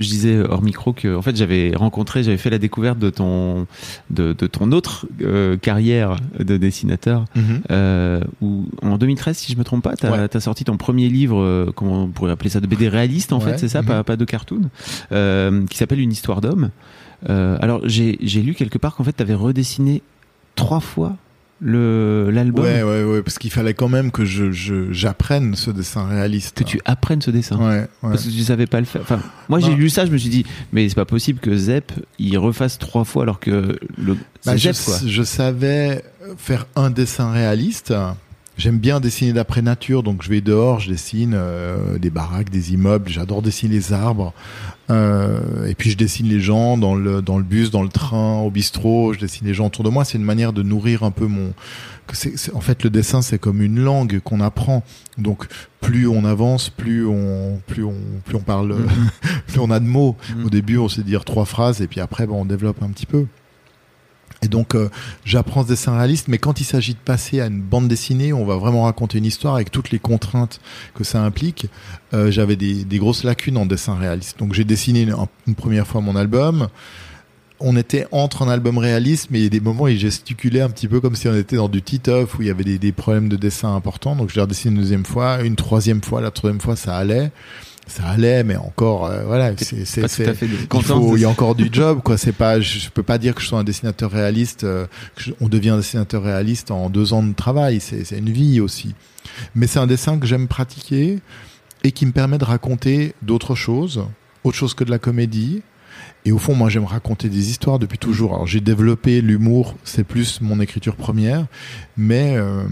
Je disais hors micro que en fait j'avais rencontré, j'avais fait la découverte de ton de, de ton autre euh, carrière de dessinateur euh, où en 2013 si je me trompe pas, tu as, Ouais. sorti ton premier livre euh, comment on pourrait appeler ça de BD réaliste en Ouais. fait, c'est ça, Mhm. pas, pas de cartoon qui s'appelle Une histoire d'homme. Alors j'ai lu quelque part qu'en fait tu avais redessiné trois fois le l'album Ouais, ouais, ouais, parce qu'il fallait quand même que je je- j'apprenne ce dessin réaliste. que tu apprennes ce dessin. Ouais, ouais. Parce que tu savais pas le faire. Enfin, moi j'ai lu ça, je me suis dit, mais c'est pas possible que Zep il refasse trois fois alors que le Bah, je, Zep quoi. je savais faire un dessin réaliste. J'aime bien dessiner d'après nature, donc je vais dehors, je dessine euh, des baraques, des immeubles. J'adore dessiner les arbres. Euh, et puis je dessine les gens dans le dans le bus, dans le train, au bistrot. Je dessine les gens autour de moi. C'est une manière de nourrir un peu mon. que c'est- c'est- en fait, le dessin c'est comme une langue qu'on apprend. Donc plus on avance, plus on plus on plus on parle, plus on a de mots. Mhm. Au début, on sait dire trois phrases, et puis après, ben, on développe un petit peu. Et donc, euh, j'apprends ce dessin réaliste, mais quand il s'agit de passer à une bande dessinée, on va vraiment raconter une histoire avec toutes les contraintes que ça implique. Euh, J'avais des, des grosses lacunes en dessin réaliste. Donc, j'ai dessiné une, première fois mon album. On était entre un album réaliste, mais il y a des moments où il gesticulait un petit peu comme si on était dans du Titeuf, où il y avait des, des problèmes de dessin importants. Donc, je l'ai redessiné une deuxième fois, une troisième fois, la troisième fois, ça allait. Ça allait, mais encore, euh, voilà, c'est, c'est, c'est- il, faut, il y a encore du job, quoi. C'est pas, je, je peux pas dire que je sois un dessinateur réaliste. euh, que je- on devient un dessinateur réaliste en deux ans de travail. C'est, c'est une vie aussi. Mais c'est un dessin que j'aime pratiquer et qui me permet de raconter d'autres choses, autre chose que de la comédie. Et au fond, moi, j'aime raconter des histoires depuis toujours. Alors, j'ai développé l'humour, c'est plus mon écriture première, mais euh,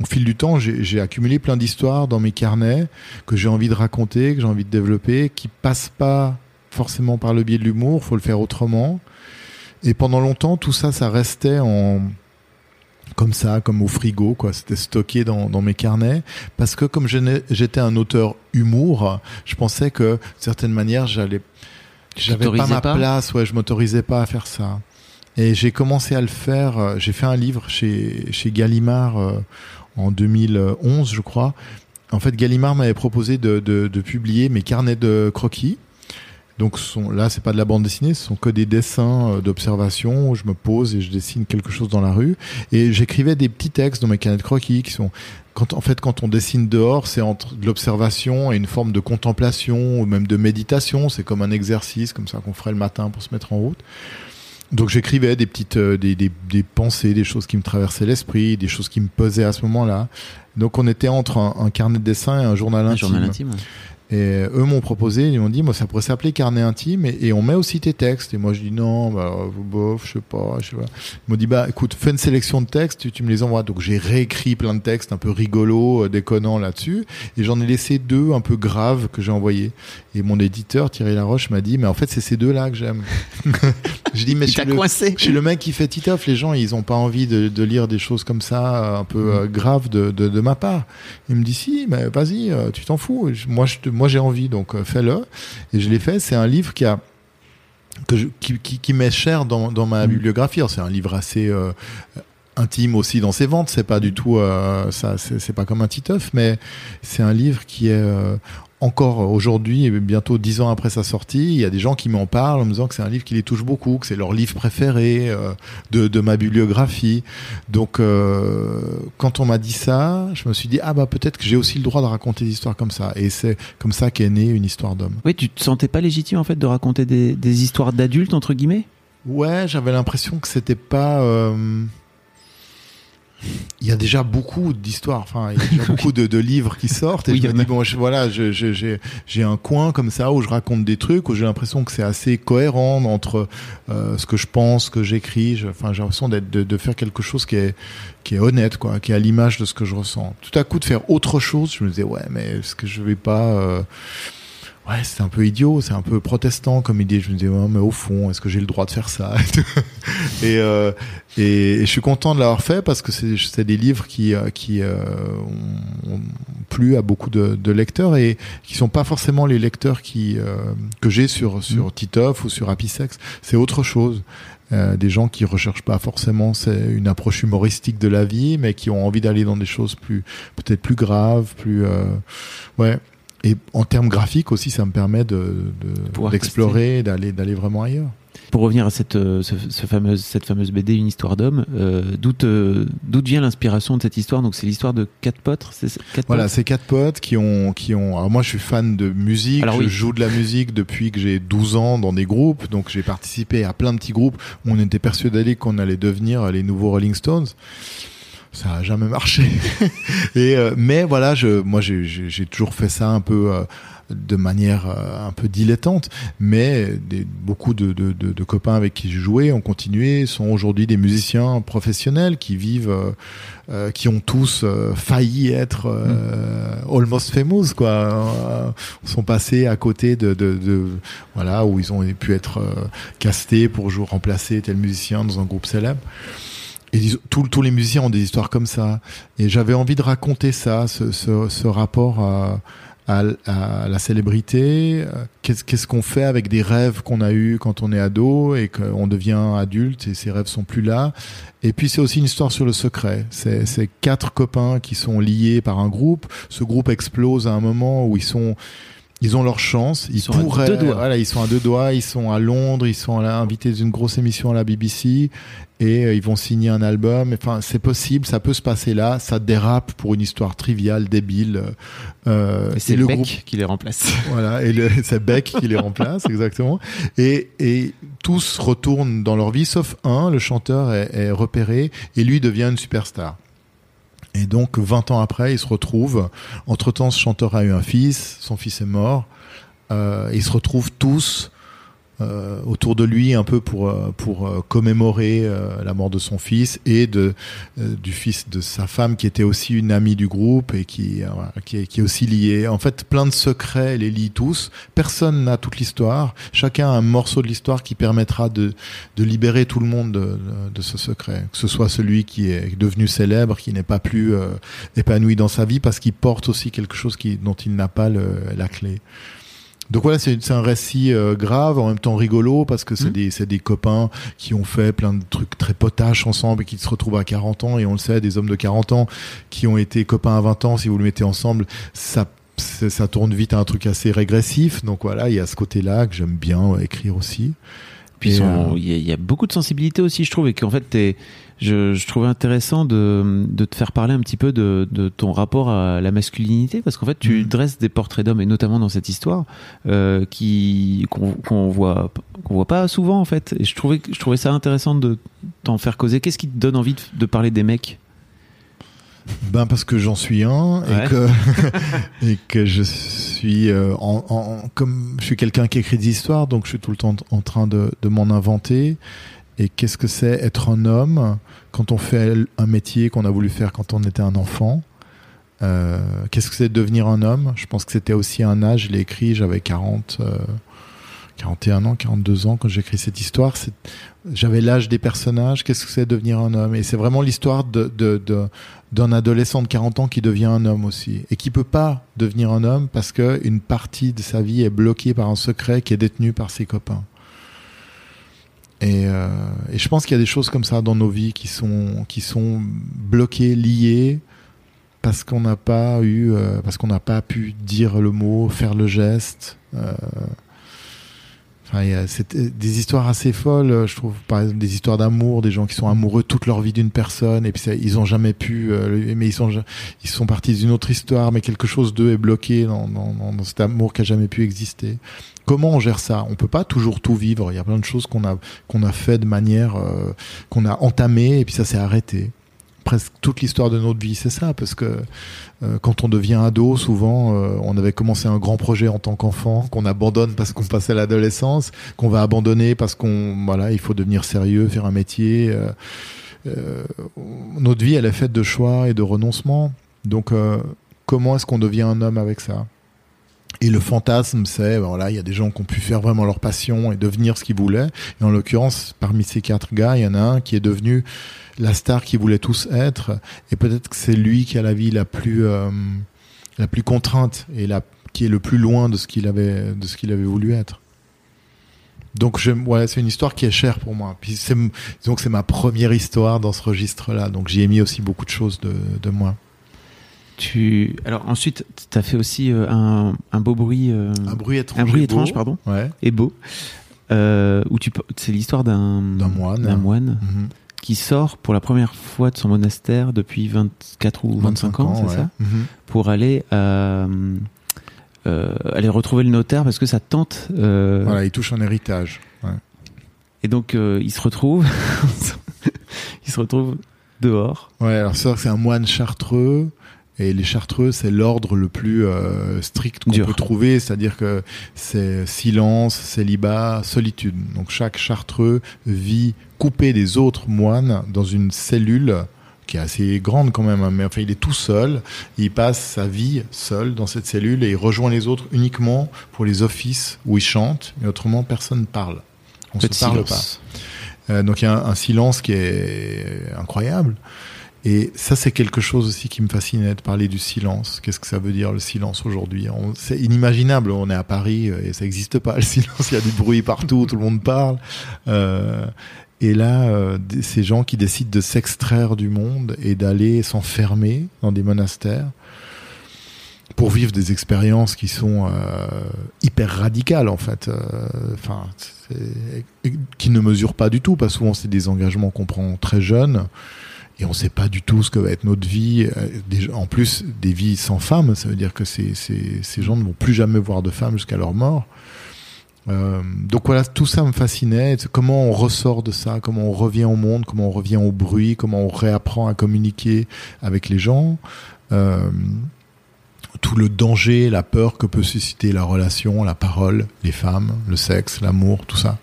au fil du temps, j'ai accumulé plein d'histoires dans mes carnets que j'ai envie de raconter, que j'ai envie de développer, qui passent pas forcément par le biais de l'humour, faut le faire autrement. Et pendant longtemps, tout ça, ça restait en comme ça, comme au frigo, quoi. C'était stocké dans, mes carnets. Parce que comme j'étais un auteur humour, je pensais que, d'une certaine manière, j'allais, j'avais pas ma pas place, ouais, je m'autorisais pas à faire ça. Et j'ai commencé à le faire, euh, j'ai fait un livre chez, chez Gallimard euh, en 2011, je crois. En fait, Gallimard m'avait proposé de, de, de publier mes carnets de croquis. Donc sont, là, c'est pas de la bande dessinée, ce sont que des dessins euh, d'observation. où Je me pose et je dessine quelque chose dans la rue. Et j'écrivais des petits textes dans mes carnets de croquis qui sont, quand, en fait, quand on dessine dehors, c'est entre l'observation et une forme de contemplation ou même de méditation. C'est comme un exercice, comme ça qu'on ferait le matin pour se mettre en route. Donc j'écrivais des petites, euh, des, des, des pensées, des choses qui me traversaient l'esprit, des choses qui me pesaient à ce moment-là. Donc on était entre un, un carnet de dessin et un journal Un intime. journal intime. ouais. Et eux m'ont proposé, ils m'ont dit, moi, ça pourrait s'appeler carnet intime, et, on met aussi tes textes. Et moi, je dis non, bah, bof, je sais pas, je sais pas. Ils m'ont dit, bah, écoute, fais une sélection de textes, tu, tu me les envoies. Donc, j'ai réécrit plein de textes un peu rigolos, euh, déconnants là-dessus, et j'en ai laissé deux un peu graves que j'ai envoyés. Et mon éditeur, Thierry Laroche, m'a dit, mais en fait, c'est ces deux-là que j'aime. je dis, mais je suis le- coincé. je suis le mec qui fait Titeuf. Les gens, ils ont pas envie de, de lire des choses comme ça, un peu euh, graves de, de, de ma part. Il me dit si, mais vas-y, euh, tu t'en fous. Moi, je moi, j'ai envie, donc euh, fais-le. Et je l'ai fait. C'est un livre qui a que je- qui, qui, qui m'est cher dans, dans ma Mhm. bibliographie. C'est un livre assez intime aussi dans ses ventes. C'est pas du tout euh, ça. C'est c'est pas comme un Titeuf, mais c'est un livre qui est euh, encore aujourd'hui, et bientôt dix ans après sa sortie, il y a des gens qui m'en parlent en me disant que c'est un livre qui les touche beaucoup, que c'est leur livre préféré euh, de, de ma bibliographie. Donc, euh, quand on m'a dit ça, je me suis dit ah bah peut-être que j'ai aussi le droit de raconter des histoires comme ça. Et c'est comme ça qu'est née une histoire d'homme. Oui, tu te sentais pas légitime en fait de raconter des, des histoires d'adultes entre guillemets? Ouais, j'avais l'impression que c'était pas. euh, il y a déjà beaucoup d'histoires, enfin, il y a déjà beaucoup de, de, livres qui sortent. Et Oui, je me dis, bon, je- voilà, j'ai un coin comme ça où je raconte des trucs, où j'ai l'impression que c'est assez cohérent entre euh, ce que je pense, ce que j'écris. Enfin, j'ai l'impression de, de faire quelque chose qui est qui est honnête, quoi, qui est à l'image de ce que je ressens. Tout à coup, de faire autre chose, je me disais, ouais, mais est-ce que je vais pas euh, Ouais, c'est un peu idiot, c'est un peu protestant comme idée. Je me disais, ouais, mais au fond, est-ce que j'ai le droit de faire ça et, euh, et, et je suis content de l'avoir fait parce que c'est c'est des livres qui, euh, qui euh, ont, plu à beaucoup de, de lecteurs et qui sont pas forcément les lecteurs qui euh, que j'ai sur sur Titoff ou sur Happy Sex. C'est autre chose. Euh, des gens qui recherchent pas forcément c'est une approche humoristique de la vie, mais qui ont envie d'aller dans des choses plus peut-être plus graves, plus euh, ouais. Et en termes graphiques aussi, ça me permet de de- d'explorer, d'aller d'aller vraiment ailleurs. Pour revenir à cette, euh, ce, ce fameuse, cette fameuse BD, Une histoire d'homme, euh, d'où vient l'inspiration de cette histoire? Donc c'est l'histoire de quatre potes, quatre Voilà, c'est quatre potes qui ont, qui ont. Alors moi, je suis fan de musique. Alors je oui. joue de la musique depuis que j'ai 12 ans dans des groupes. Donc j'ai participé à plein de petits groupes. où On était persuadés qu'on allait devenir les nouveaux Rolling Stones. Ça a jamais marché. Et euh, mais voilà, je, moi, j'ai- toujours fait ça un peu. euh, de manière euh, un peu dilettante, mais des, beaucoup de, de, de, de copains avec qui j'ai joué ont continué, sont aujourd'hui des musiciens professionnels qui vivent, euh, qui ont tous euh, failli être euh, almost famous, quoi. Sont passés à côté de, de, de voilà où ils ont pu être castés pour jouer remplacer tel musicien dans un groupe célèbre. Et tous les musiciens ont des histoires comme ça. Et j'avais envie de raconter ça, ce, rapport à, la célébrité. Qu'est-ce qu'on fait avec des rêves qu'on a eus quand on est ado et qu'on devient adulte et ces rêves sont plus là. Et puis c'est aussi une histoire sur le secret. C'est quatre copains qui sont liés par un groupe. Ce groupe explose à un moment où ils sont ils ont leur chance, ils, sont à deux doigts. voilà, ils sont à deux doigts, ils sont à Londres, ils sont là, invités dans une grosse émission à la BBC et euh, ils vont signer un album. Enfin, c'est possible, ça peut se passer là, ça dérape pour une histoire triviale, débile. Euh, Et c'est le Beck groupe, qui les remplace. voilà, et c'est Beck qui les remplace, exactement. Et, et tous retournent dans leur vie, sauf un, le chanteur est, est repéré et lui devient une superstar. Et donc, 20 ans après, il se retrouve. Entre-temps, ce chanteur a eu un fils, son fils est mort. Euh, ils se retrouvent tous euh, autour de lui un peu pour euh, pour euh, commémorer euh, la mort de son fils et de euh, du fils de sa femme qui était aussi une amie du groupe et qui euh, qui, est, qui est aussi liée. En fait, plein de secrets les lient tous. Personne n'a toute l'histoire. Chacun a un morceau de l'histoire qui permettra de de libérer tout le monde de, de, ce secret. Que ce soit celui qui est devenu célèbre, qui n'est pas plus épanoui dans sa vie parce qu'il porte aussi quelque chose qui dont il n'a pas le, la clé. Donc voilà, c'est un récit euh, grave, en même temps rigolo, parce que c'est des, c'est des copains qui ont fait plein de trucs très potaches ensemble et qui se retrouvent à 40 ans, et on le sait, des hommes de 40 ans qui ont été copains à 20 ans, si vous le mettez ensemble, ça, tourne vite à un truc assez régressif. Donc voilà, il y a ce côté-là que j'aime bien écrire aussi. Puis euh, il y, y a beaucoup de sensibilité aussi, je trouve, et qu'en fait, t'es- je, je trouvais intéressant de, de te faire parler un petit peu de, de ton rapport à la masculinité, parce qu'en fait, tu Mhm. dresses des portraits d'hommes, et notamment dans cette histoire, euh, qui qu'on qu'on voit qu'on voit pas souvent en fait. Et je trouvais je trouvais ça intéressant de t'en faire causer. Qu'est-ce qui te donne envie de, de parler des mecs? Ben parce que j'en suis un Ouais. et que et que je suis euh, en, en- comme je suis quelqu'un qui écrit des histoires donc je suis tout le temps en train de, de m'en inventer et qu'est-ce que c'est être un homme quand on fait un métier qu'on a voulu faire quand on était un enfant? Euh, qu'est-ce que c'est de devenir un homme? Je pense que c'était aussi un âge je l'ai écrit j'avais 40 euh, 41 ans 42 ans quand j'ai écrit cette histoire. J'avais l'âge des personnages qu'est-ce que c'est de devenir un homme? Et c'est vraiment l'histoire de, de, d'un adolescent de 40 ans qui devient un homme aussi. Et qui peut pas devenir un homme parce que une partie de sa vie est bloquée par un secret qui est détenu par ses copains. Et, euh, et je pense qu'il y a des choses comme ça dans nos vies qui sont qui sont bloquées, liées parce qu'on n'a pas eu, euh, parce qu'on n'a pas pu dire le mot, faire le geste. Euh, Enfin, y a des histoires assez folles, je trouve, par exemple des histoires d'amour, des gens qui sont amoureux toute leur vie d'une personne et puis ils ont jamais pu, euh, mais ils sont ils sont partis d'une autre histoire, mais quelque chose d'eux est bloqué dans, dans, dans- cet amour qui a jamais pu exister. Comment on gère ça? On peut pas toujours tout vivre. Il y a plein de choses qu'on a qu'on a fait de manière euh, qu'on a entamé et puis ça s'est arrêté. presque toute l'histoire de notre vie, c'est ça, parce que euh, quand on devient ado, souvent, euh, on avait commencé un grand projet en tant qu'enfant, qu'on abandonne parce qu'on passait l'adolescence, qu'on va abandonner parce qu'on, voilà, il faut devenir sérieux, faire un métier. Euh, notre vie, elle est faite de choix et de renoncements. Donc, comment est-ce qu'on devient un homme avec ça? Et le fantasme, c'est, voilà, il y a des gens qui ont pu faire vraiment leur passion et devenir ce qu'ils voulaient. Et en l'occurrence, parmi ces quatre gars, il y en a un qui est devenu la star qu'ils voulaient tous être. Et peut-être que c'est lui qui a la vie la plus, euh, la plus contrainte et la, qui est le plus loin de ce qu'il avait, de ce qu'il avait voulu être. Donc, ouais, c'est une histoire qui est chère pour moi. Puis c'est, donc c'est ma première histoire dans ce registre-là. Donc j'y ai mis aussi beaucoup de choses de, de moi. Tu... Alors ensuite, tu as fait aussi euh, un, un, beau bruit. Euh, un bruit étrange. Un bruit étrange, pardon. Ouais. Et beau. Euh, où tu... C'est l'histoire d'un moine, d'un moine Mhm. qui sort pour la première fois de son monastère depuis 24 ou 25, ans, c'est ça Mhm. Pour aller à, aller retrouver le notaire parce que sa tante. Voilà, il touche un héritage. Ouais. Et donc il se retrouve. il se retrouve dehors. Ouais, alors que c'est un moine chartreux. Et les chartreux, c'est l'ordre le plus euh, strict qu'on peut trouver, c'est-à-dire que c'est silence, célibat, solitude. Donc chaque chartreux vit coupé des autres moines dans une cellule qui est assez grande quand même, hein, mais enfin il est tout seul. Il passe sa vie seul dans cette cellule et il rejoint les autres uniquement pour les offices où il chante, mais autrement personne ne parle. On Peu se de parle silence. pas. Euh, donc il y a un, un silence qui est incroyable. Et ça, c'est quelque chose aussi qui me fascinait de parler du silence. Qu'est-ce que ça veut dire le silence aujourd'hui? C'est inimaginable. On est à Paris euh, et ça n'existe pas le silence. Il y a du bruit partout, tout le monde parle. Euh, et là, euh, ces gens qui décident de s'extraire du monde et d'aller s'enfermer dans des monastères pour vivre des expériences qui sont hyper radicales en fait, enfin, qui ne mesurent pas du tout, parce que souvent c'est des engagements qu'on prend très jeunes et on ne sait pas du tout ce que va être notre vie. Euh, en plus, des vies sans femmes, ça veut dire que ces, ces, gens ne vont plus jamais voir de femmes jusqu'à leur mort. Euh, donc voilà, tout ça me fascinait. Comment on ressort de ça, comment on revient au monde, comment on revient au bruit, comment on réapprend à communiquer avec les gens. Euh, tout le danger, la peur que peut susciter la relation, la parole, les femmes, le sexe, l'amour, tout ça.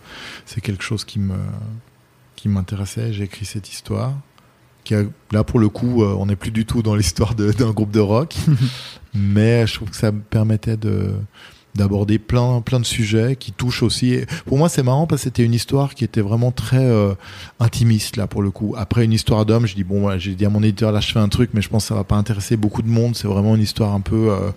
C'est quelque chose qui me qui m'intéressait. J'ai écrit cette histoire. Qui a, là, pour le coup, euh, on n'est plus du tout dans l'histoire d'un groupe de rock, mais je trouve que ça me permettait de d'aborder plein plein de sujets qui touchent aussi. et Pour moi, c'est marrant parce que c'était une histoire qui était vraiment très euh, intimiste là pour le coup. Après une histoire d'homme, je dis bon, voilà, j'ai dit à mon éditeur là, je fais un truc, mais je pense que ça va pas intéresser beaucoup de monde. C'est vraiment une histoire un peu euh,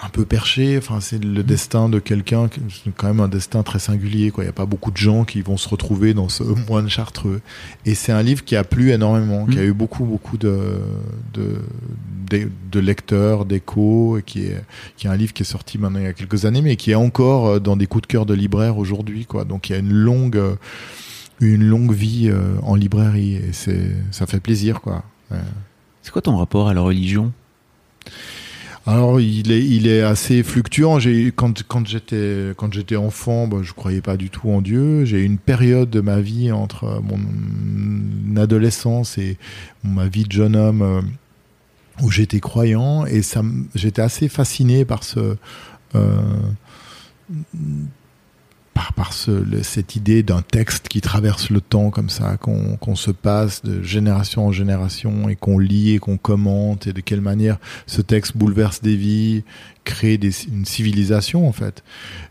un peu perché. Enfin, c'est le destin de quelqu'un, c'est quand même un destin très singulier. Quoi, il y a pas beaucoup de gens qui vont se retrouver dans ce moine chartreux. Et c'est un livre qui a plu énormément, qui a eu beaucoup beaucoup de de de, de lecteurs, d'échos, et qui est qui est un livre qui est sorti maintenant il y a quelques années, mais qui est encore euh, dans des coups de cœur de libraires aujourd'hui. Quoi, donc il y a une longue euh, une longue vie euh, en librairie et c'est ça fait plaisir quoi. Ouais. C'est quoi ton rapport à la religion? Alors il est il est assez fluctuant. J'ai quand quand j'étais quand j'étais enfant, bah, je croyais pas du tout en Dieu. J'ai eu une période de ma vie entre euh, mon adolescence et ma vie de jeune homme euh, où j'étais croyant et ça j'étais assez fasciné par ce euh, par, par ce, cette idée d'un texte qui traverse le temps comme ça, qu'on qu'on se passe de génération en génération et qu'on lit et qu'on commente et de quelle manière ce texte bouleverse des vies, crée des, une civilisation en fait.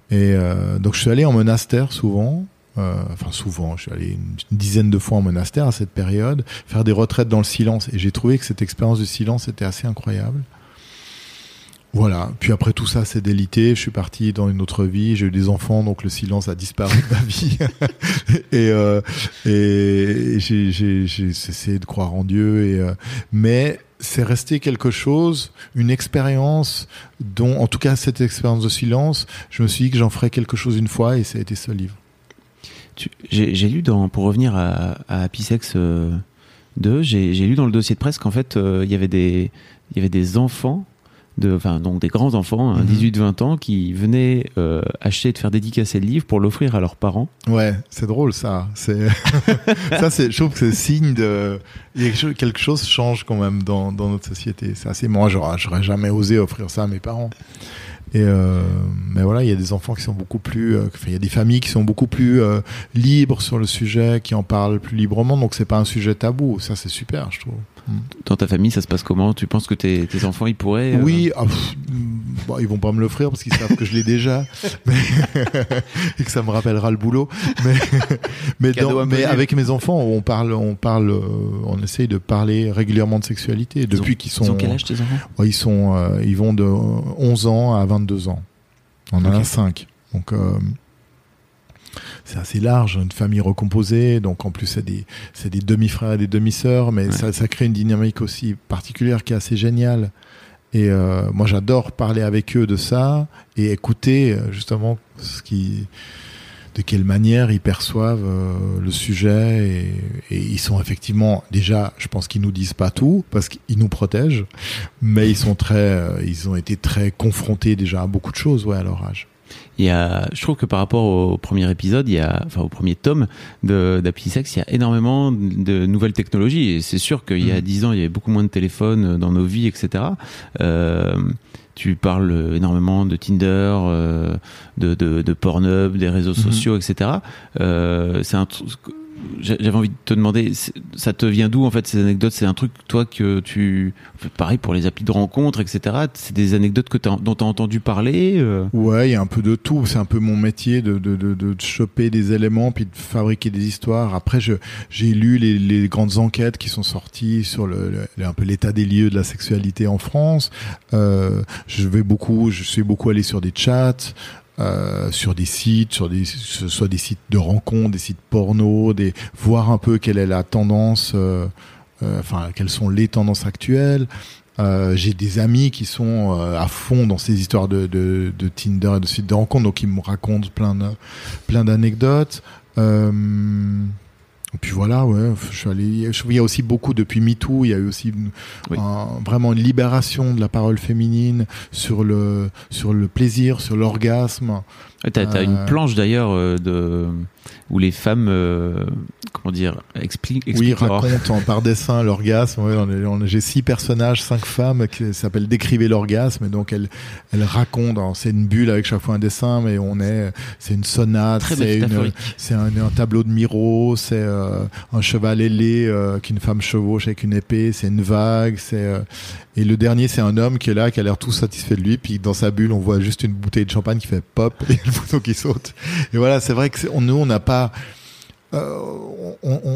Et euh, donc je suis allé en monastère souvent. euh, enfin souvent, je suis allé une dizaine de fois en monastère à cette période, faire des retraites dans le silence, et j'ai trouvé que cette expérience du silence était assez incroyable. Voilà. Puis après tout ça, c'est délité. Je suis parti dans une autre vie. J'ai eu des enfants, donc le silence a disparu de ma vie. et euh, j'ai cessé de croire en Dieu. Euh, mais c'est resté quelque chose, une expérience dont, en tout cas, cette expérience de silence, je me suis dit que j'en ferais quelque chose une fois, et ça a été ce livre. J'ai lu dans, pour revenir à, à Happy Sex euh, 2, j'ai lu dans le dossier de presse qu'en fait il y avait des il y avait des enfants de, enfin donc des grands enfants, hein, 18-20 ans, qui venaient euh, acheter de faire dédicacer le livre pour l'offrir à leurs parents. Ouais, c'est drôle ça. C'est ça, c'est. Je trouve que c'est signe de. Quelque chose, change quand même dans, dans notre société. C'est assez. Moi, j'aurais, jamais osé offrir ça à mes parents. Et euh, mais voilà, il y a des enfants qui sont beaucoup plus, euh, il y a des familles qui sont beaucoup plus euh, libres sur le sujet, qui en parlent plus librement. Donc c'est pas un sujet tabou. Ça c'est super, je trouve. Dans ta famille, ça se passe comment? Tu penses que tes, tes enfants, ils pourraient euh, Oui, ah, pff, bon, ils vont pas me l'offrir parce qu'ils savent que je l'ai déjà mais et que ça me rappellera le boulot. Mais, dans- avec mes enfants, on parle, on parle, euh, on essaye de parler régulièrement de sexualité Ils depuis qu'ils sont. Ils ont quel âge tes enfants? Ouais, ils sont, euh, ils vont de 11 ans à 22 ans. On en a 5. Donc, euh, c'est assez large, une famille recomposée. Donc, en plus, c'est des, c'est des demi-frères et des demi-sœurs, mais Ouais. ça, ça crée une dynamique aussi particulière qui est assez géniale. Et euh, moi, j'adore parler avec eux de ça et écouter euh, justement ce qui, de quelle manière ils perçoivent euh, le sujet. Et, et ils sont effectivement déjà, je pense qu'ils nous disent pas tout parce qu'ils nous protègent, mais ils sont très, euh, ils ont été très confrontés déjà à beaucoup de choses, ouais, à leur âge. Il y a, je trouve que par rapport au premier épisode, il y a, enfin au premier tome de d'Appli-Sex, il y a énormément de nouvelles technologies. Et c'est sûr qu'il y a Mhm. 10 ans, il y avait beaucoup moins de téléphones dans nos vies, etc. Euh, tu parles énormément de Tinder, euh, de, de, de Pornhub, des réseaux Mhm. sociaux, etc. Euh, c'est un truc. J'a- J'avais envie de te demander, ça te vient d'où en fait ces anecdotes? C'est un truc toi que tu, pareil pour les applis de rencontres, etc. C'est des anecdotes que t'as- dont tu as entendu parler. euh? Ouais, il y a un peu de tout. C'est un peu mon métier de, de, de, choper des éléments puis de fabriquer des histoires. Après, j'ai lu les, grandes enquêtes qui sont sorties sur le- un peu l'état des lieux de la sexualité en France. Euh, je vais beaucoup, je suis beaucoup allé sur des chats. Euh, sur des sites, sur des, ce soit des sites de rencontres, des sites porno, des voir un peu quelle est la tendance, euh, euh, enfin quelles sont les tendances actuelles. J'ai des amis qui sont à fond dans ces histoires de, de, de Tinder et de sites de rencontres, donc ils me racontent plein plein d'anecdotes. Et puis voilà, ouais, je suis allé. je- Il y a aussi beaucoup depuis MeToo. Il y a eu aussi une- Oui. un- vraiment une libération de la parole féminine sur le sur le plaisir, sur l'orgasme. T'as t'as Euh, une planche d'ailleurs euh, de où les femmes, euh, comment dire, expliquent. Oui, expliquent leur- raconte en par dessin l'orgasme. Ouais, J'ai six personnages, cinq femmes qui s'appellent Décrivez l'orgasme. Et donc, elles, elles racontent. C'est une bulle avec chaque fois un dessin, mais on est, c'est une sonate, c'est une, un, un tableau de Miro, c'est euh, un cheval ailé euh, qu'une femme chevauche avec une épée, c'est une vague, c'est et le dernier c'est un homme qui est là, qui a l'air tout satisfait de lui, puis dans sa bulle on voit juste une bouteille de champagne qui fait pop et le qui saute. Et voilà, c'est vrai que nous on n'a pas euh,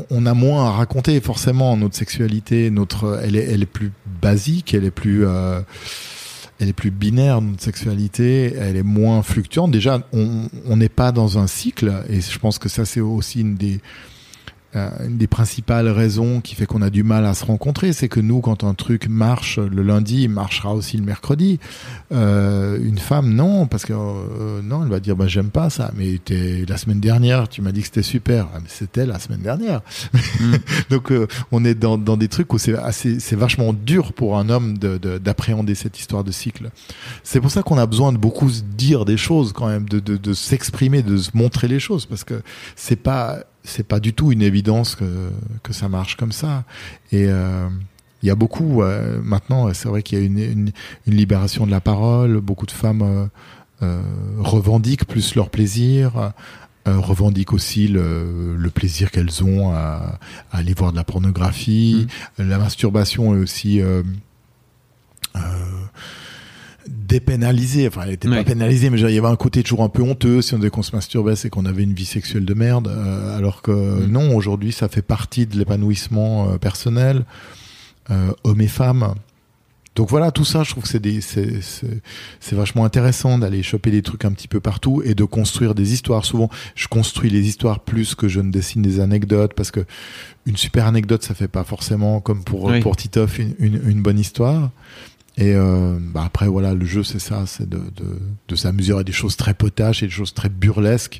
on, a moins à raconter forcément notre sexualité, notre elle est elle est plus basique, elle est plus euh, elle est plus binaire notre sexualité, elle est moins fluctuante. Déjà, on n'est pas dans un cycle et je pense que ça c'est aussi une des une des principales raisons qui fait qu'on a du mal à se rencontrer, c'est que nous, quand un truc marche le lundi, il marchera aussi le mercredi. Euh, une femme, non, parce que euh, non, elle va dire, bah j'aime pas ça. Mais t'es- la semaine dernière, tu m'as dit que c'était super. Ah, mais c'était la semaine dernière. Mm. Donc euh, on est dans, dans des trucs où c'est assez, c'est vachement dur pour un homme de- de- d'appréhender cette histoire de cycle. C'est pour ça qu'on a besoin de beaucoup se dire des choses quand même, de, de, de s'exprimer, de se montrer les choses, parce que c'est pas c'est pas du tout une évidence que que ça marche comme ça. Et euh, il y a beaucoup euh, maintenant, c'est vrai qu'il y a une, une, une libération de la parole. Beaucoup de femmes euh, euh, revendiquent plus leur plaisir. euh, revendiquent aussi le, le plaisir qu'elles ont à, à aller voir de la pornographie. La masturbation est aussi euh, euh, dépénalisée. Enfin, elle était Ouais. pas pénalisée, mais dire, il y avait un côté toujours un peu honteux si on disait qu'on se masturbait, c'est qu'on avait une vie sexuelle de merde. euh, alors que Mm. non, aujourd'hui, ça fait partie de l'épanouissement euh, personnel, euh, hommes et femmes. Donc voilà, tout ça, je trouve que c'est des, c'est, c'est, c'est vachement intéressant d'aller choper des trucs un petit peu partout et de construire des histoires. Souvent, je construis les histoires plus que je ne dessine des anecdotes parce que une super anecdote, ça fait pas forcément comme pour Oui. pour Titoff une, une, une bonne histoire. Et euh, bah après voilà, le jeu c'est ça, c'est de, s'amuser à des choses très potaches et des choses très burlesques.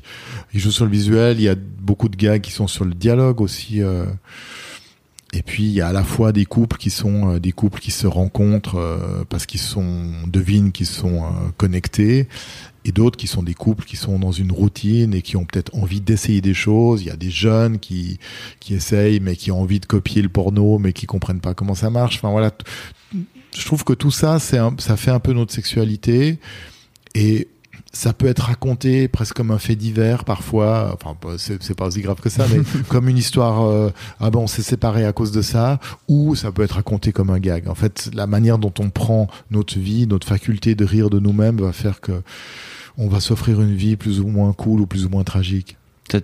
Il joue sur le visuel, il y a beaucoup de gars qui sont sur le dialogue aussi. euh, et puis il y a à la fois des couples qui sont des couples qui se rencontrent parce qu'ils sont devinent qu'ils sont connectés et d'autres qui sont des couples qui sont dans une routine et qui ont peut-être envie d'essayer des choses. Il y a des jeunes qui qui essayent mais qui ont envie de copier le porno mais qui comprennent pas comment ça marche. Enfin voilà, je trouve que tout ça c'est ça fait un peu notre sexualité et ça peut être raconté presque comme un fait divers parfois. Enfin, c'est pas aussi grave que ça, mais comme une histoire. Euh, ah bon, on s'est séparé à cause de ça, ou ça peut être raconté comme un gag. En fait, la manière dont on prend notre vie, notre faculté de rire de nous-mêmes, va faire que on va s'offrir une vie plus ou moins cool ou plus ou moins tragique.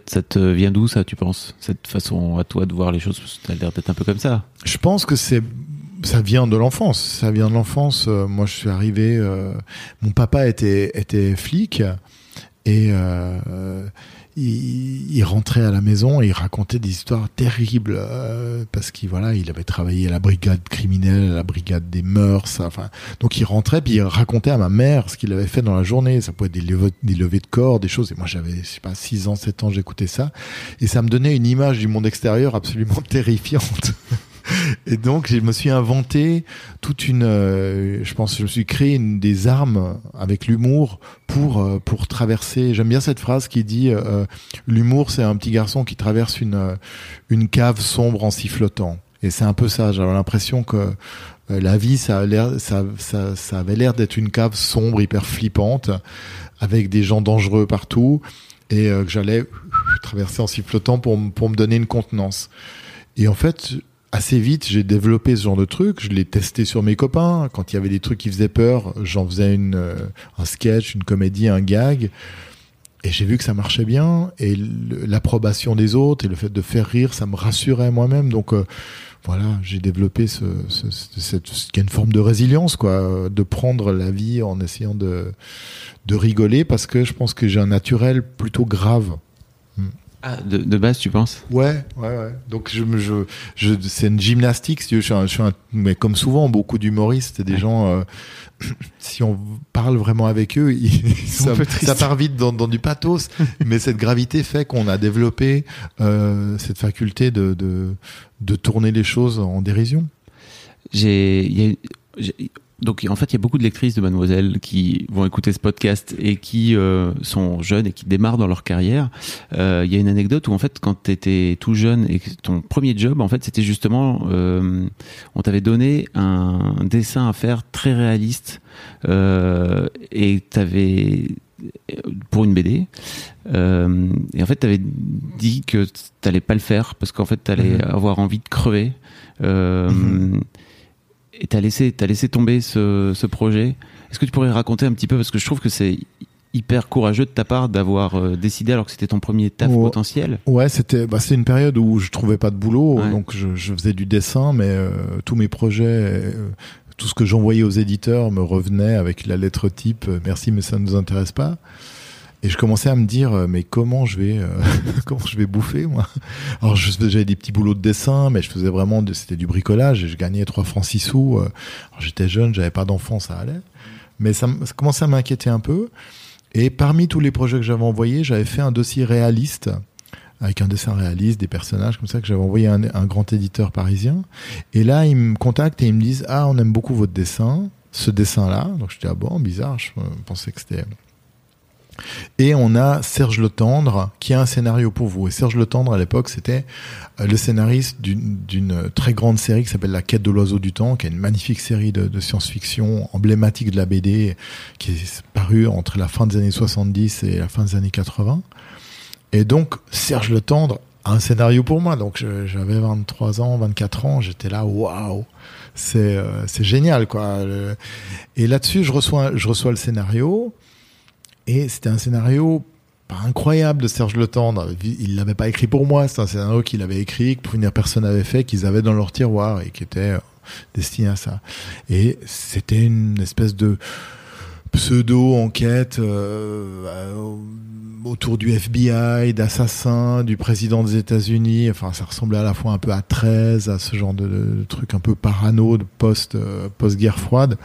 Ça, te vient d'où ça, tu penses Cette façon à toi de voir les choses, ça a l'air d'être un peu comme ça. Je pense que c'est ça vient de l'enfance. Ça vient de l'enfance. Euh, moi, je suis arrivé. Euh, mon papa était était flic et euh, il, rentrait à la maison et il racontait des histoires terribles euh, parce qu'il voilà, il avait travaillé à la brigade criminelle, à la brigade des mœurs. Enfin, donc il rentrait puis il racontait à ma mère ce qu'il avait fait dans la journée. Ça pouvait être des levées de corps, des choses. Et moi, j'avais je sais pas 6 ans, 7 ans, j'écoutais ça et ça me donnait une image du monde extérieur absolument terrifiante. Et donc, je me suis inventé toute une, euh, je pense, je me suis créé des armes avec l'humour pour euh, pour traverser. J'aime bien cette phrase qui dit euh, l'humour, c'est un petit garçon qui traverse une une cave sombre en sifflotant. Et c'est un peu ça. J'avais l'impression que la vie, ça, a ça, ça avait l'air d'être une cave sombre, hyper flippante, avec des gens dangereux partout, et que j'allais traverser en sifflotant pour, pour me donner une contenance. Et en fait, assez vite, j'ai développé ce genre de truc. Je l'ai testé sur mes copains. Quand il y avait des trucs qui faisaient peur, j'en faisais une, euh, un sketch, une comédie, un gag. Et j'ai vu que ça marchait bien. Et l'approbation des autres et le fait de faire rire, ça me rassurait moi-même. Donc euh, voilà, j'ai développé ce, ce, cette, qui une forme de résilience, quoi, de prendre la vie en essayant de, de rigoler parce que je pense que j'ai un naturel plutôt grave. Ah, de, de, base, tu penses? Ouais, ouais, ouais. Donc je, je, je c'est une gymnastique. Je suis, un, je suis un, mais comme souvent, beaucoup d'humoristes, des gens. Euh, si on parle vraiment avec eux, ils, ça, ça, part vite dans, dans du pathos. mais cette gravité fait qu'on a développé euh, cette faculté de, de, de tourner les choses en dérision. J'ai, donc en fait, il y a beaucoup de lectrices de Mademoiselle qui vont écouter ce podcast et qui euh, sont jeunes et qui démarrent dans leur carrière. Euh, il y a une anecdote où en fait, quand tu étais tout jeune et que ton premier job, en fait, c'était justement, euh, on t'avait donné un dessin à faire très réaliste et t'avais pour une BD. Euh, et en fait, tu avais dit que t'allais pas le faire parce qu'en fait, tu allais mm-hmm. avoir envie de crever. Euh, mm-hmm. Et t'as laissé, as laissé tomber ce, ce projet. Est-ce que tu pourrais raconter un petit peu parce que je trouve que c'est hyper courageux de ta part d'avoir euh, décidé alors que c'était ton premier taf potentiel? Ouais, c'était bah, c'est une période où je trouvais pas de boulot, donc je, je, faisais du dessin, mais euh, tous mes projets, euh, tout ce que j'envoyais aux éditeurs me revenait avec la lettre type merci mais ça ne nous intéresse pas. Et je commençais à me dire, euh, mais comment je vais, euh, comment je vais bouffer moi? Alors j'avais des petits boulots de dessin, mais je faisais vraiment, c'était du bricolage et je gagnais trois francs six sous. Euh. J'étais jeune, j'avais pas d'enfant, ça allait. Mais ça, ça commençait à m'inquiéter un peu. Et parmi tous les projets que j'avais envoyés, j'avais fait un dossier réaliste avec un dessin réaliste, des personnages comme ça que j'avais envoyé à un, grand éditeur parisien. Et là, ils me contactent et ils me disent ah on aime beaucoup votre dessin, ce dessin-là. Donc je dis ah bon bizarre, je pensais que c'était et on a Serge Le Tendre qui a un scénario pour vous. Et Serge Le Tendre à l'époque c'était euh, le scénariste d'une très grande série qui s'appelle La Quête de l'oiseau du temps, qui est une magnifique série de, science-fiction emblématique de la BD qui est parue entre la fin des années 70 et la fin des années 80. Et donc Serge Le Tendre a un scénario pour moi. Donc j'avais 23 ans, 24 ans, j'étais là, waouh, c'est euh, génial quoi. Et là-dessus je reçois le scénario. Et c'était un scénario pas incroyable de Serge Le Tendre. Il l'avait pas écrit pour moi. C'est un scénario qu'il avait écrit, que une personne avait fait, qu'ils avaient dans leur tiroir et qui était euh, destiné à ça. Et c'était une espèce de pseudo-enquête euh, euh, autour du FBI, d'assassins, du président des États-Unis. Enfin, ça ressemblait à la fois un peu à 13, à ce genre de, de truc un peu parano de post, post-guerre froide.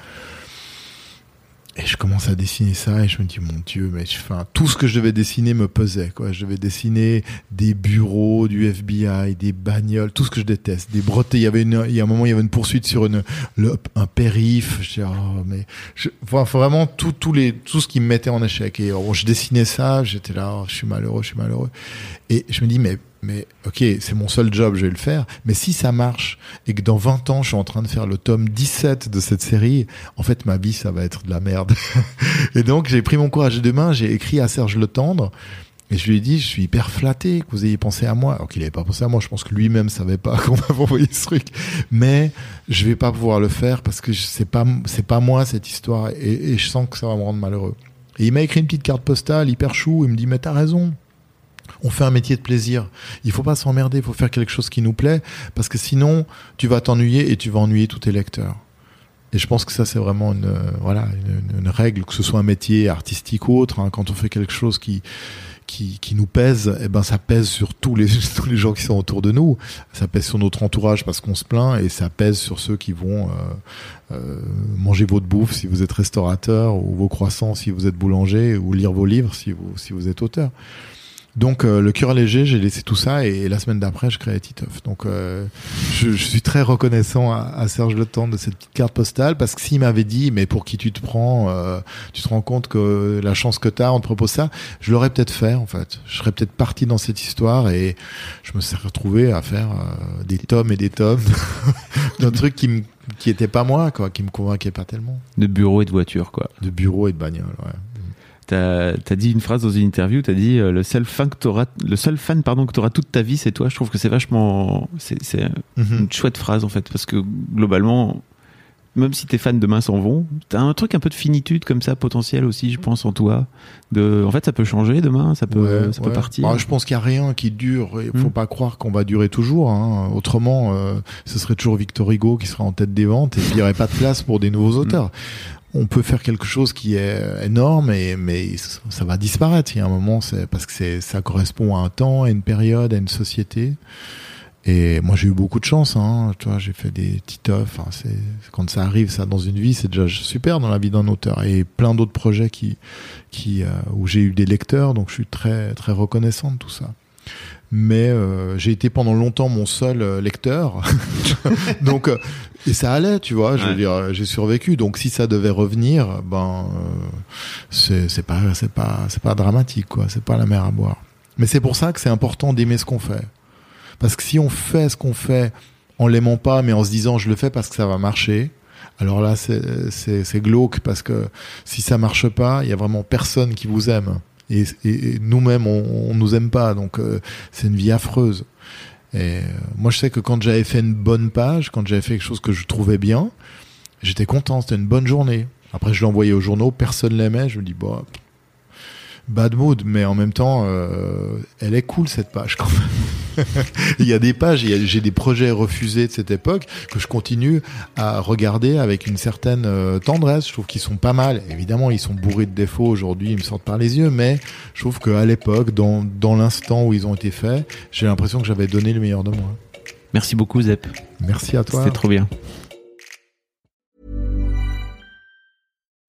Et je commence à dessiner ça et je me dis mon Dieu, mais enfin, tout ce que je devais dessiner me pesait quoi. Je devais dessiner des bureaux du FBI, des bagnoles, tout ce que je déteste, des bretelles. Il y avait une, il y a un moment, il y avait une poursuite sur une, un périph. Je dis oh, mais je, vraiment tout, tous les, tout ce qui me mettait en échec. Et oh, je dessinais ça, j'étais là, oh, je suis malheureux, je suis malheureux. Et je me dis mais mais ok, c'est mon seul job, je vais le faire. Mais si ça marche et que dans 20 ans, je suis en train de faire le tome 17 de cette série, en fait, ma vie, ça va être de la merde. et donc, j'ai pris mon courage de main, j'ai écrit à Serge Le Tendre. Et je lui ai dit, je suis hyper flatté que vous ayez pensé à moi. Alors qu'il n'avait pas pensé à moi. Je pense que lui-même savait pas qu'on m'avait envoyé ce truc. Mais je vais pas pouvoir le faire parce que c'est pas, c'est pas moi cette histoire. Et, et je sens que ça va me rendre malheureux. Et il m'a écrit une petite carte postale hyper chou. Il me dit, mais t'as raison on fait un métier de plaisir. Il faut pas s'emmerder, il faut faire quelque chose qui nous plaît, parce que sinon, tu vas t'ennuyer et tu vas ennuyer tous tes lecteurs. Et je pense que ça, c'est vraiment une, voilà, une, règle, que ce soit un métier artistique ou autre. Hein, quand on fait quelque chose qui, qui, qui nous pèse, eh ben ça pèse sur tous les tous les gens qui sont autour de nous. Ça pèse sur notre entourage parce qu'on se plaint et ça pèse sur ceux qui vont euh, euh, manger votre bouffe si vous êtes restaurateur ou vos croissants si vous êtes boulanger ou lire vos livres si vous si vous êtes auteur. Donc euh, le cœur léger, j'ai laissé tout ça et, la semaine d'après, je créais Titeuf. Donc euh, je, je, suis très reconnaissant à, à, Serge Le Temps de cette petite carte postale parce que s'il m'avait dit mais pour qui tu te prends, euh, tu te rends compte que la chance que tu as, on te propose ça, je l'aurais peut-être fait en fait. Je serais peut-être parti dans cette histoire et je me serais retrouvé à faire des tomes et des tomes d'un truc qui me qui était pas moi quoi, qui me convainquait pas tellement. De bureau et de voiture quoi. De bureau et de bagnole, ouais. T'as as dit une phrase dans une interview, t'as dit euh, le seul fan que auras, le seul fan pardon que t'auras toute ta vie, c'est toi. Je trouve que c'est vachement, c'est mhm. une chouette phrase en fait, parce que globalement, même si tes fans demain s'en vont, t'as un truc un peu de finitude comme ça potentiel aussi, je pense en toi. De, en fait, ça peut changer demain, ça peut, ça peut partir. Bah, je pense qu'il y a rien qui dure. Il faut hmm. pas croire qu'on va durer toujours. Hein. Autrement, euh, ce serait toujours Victor Hugo qui serait en tête des ventes et il n'y aurait pas de place pour des nouveaux auteurs on peut faire quelque chose qui est énorme, et, mais ça va disparaître. Il y a un moment, c'est parce que ça correspond à un temps, à une période, à une société. Et moi, j'ai eu beaucoup de chance. Hein. Tu j'ai fait des titeufs. Enfin, c'est quand ça arrive, ça dans une vie, c'est déjà super dans la vie d'un auteur. Et plein d'autres projets qui, qui, euh, où j'ai eu des lecteurs, donc je suis très, très reconnaissant de tout ça mais euh, j'ai été pendant longtemps mon seul euh, lecteur. donc euh, et ça allait, tu vois, je veux dire j'ai survécu. Donc si ça devait revenir, ben c'est c'est pas c'est pas c'est pas dramatique quoi, c'est pas la mer à boire. Mais c'est pour ça que c'est important d'aimer ce qu'on fait. Parce que si on fait ce qu'on fait en l'aimant pas mais en se disant je le fais parce que ça va marcher, alors là c'est c'est glauque parce que si ça marche pas, il y a vraiment personne qui vous aime et, nous-mêmes on, on, nous aime pas donc euh, c'est une vie affreuse. Et euh, moi je sais que quand j'avais fait une bonne page quand j'avais fait quelque chose que je trouvais bien j'étais content c'était une bonne journée. Après je envoyé aux journaux personne l'aimait je me dis bon bad mood, mais en même temps, euh, elle est cool cette page quand même. il y a des pages, j'ai des projets refusés de cette époque que je continue à regarder avec une certaine euh, tendresse. Je trouve qu'ils sont pas mal. Évidemment, ils sont bourrés de défauts aujourd'hui, ils me sortent par les yeux, mais je trouve qu'à l'époque, dans, dans l'instant où ils ont été faits, j'ai l'impression que j'avais donné le meilleur de moi. Merci beaucoup, Zep. Merci à toi. C'était trop bien.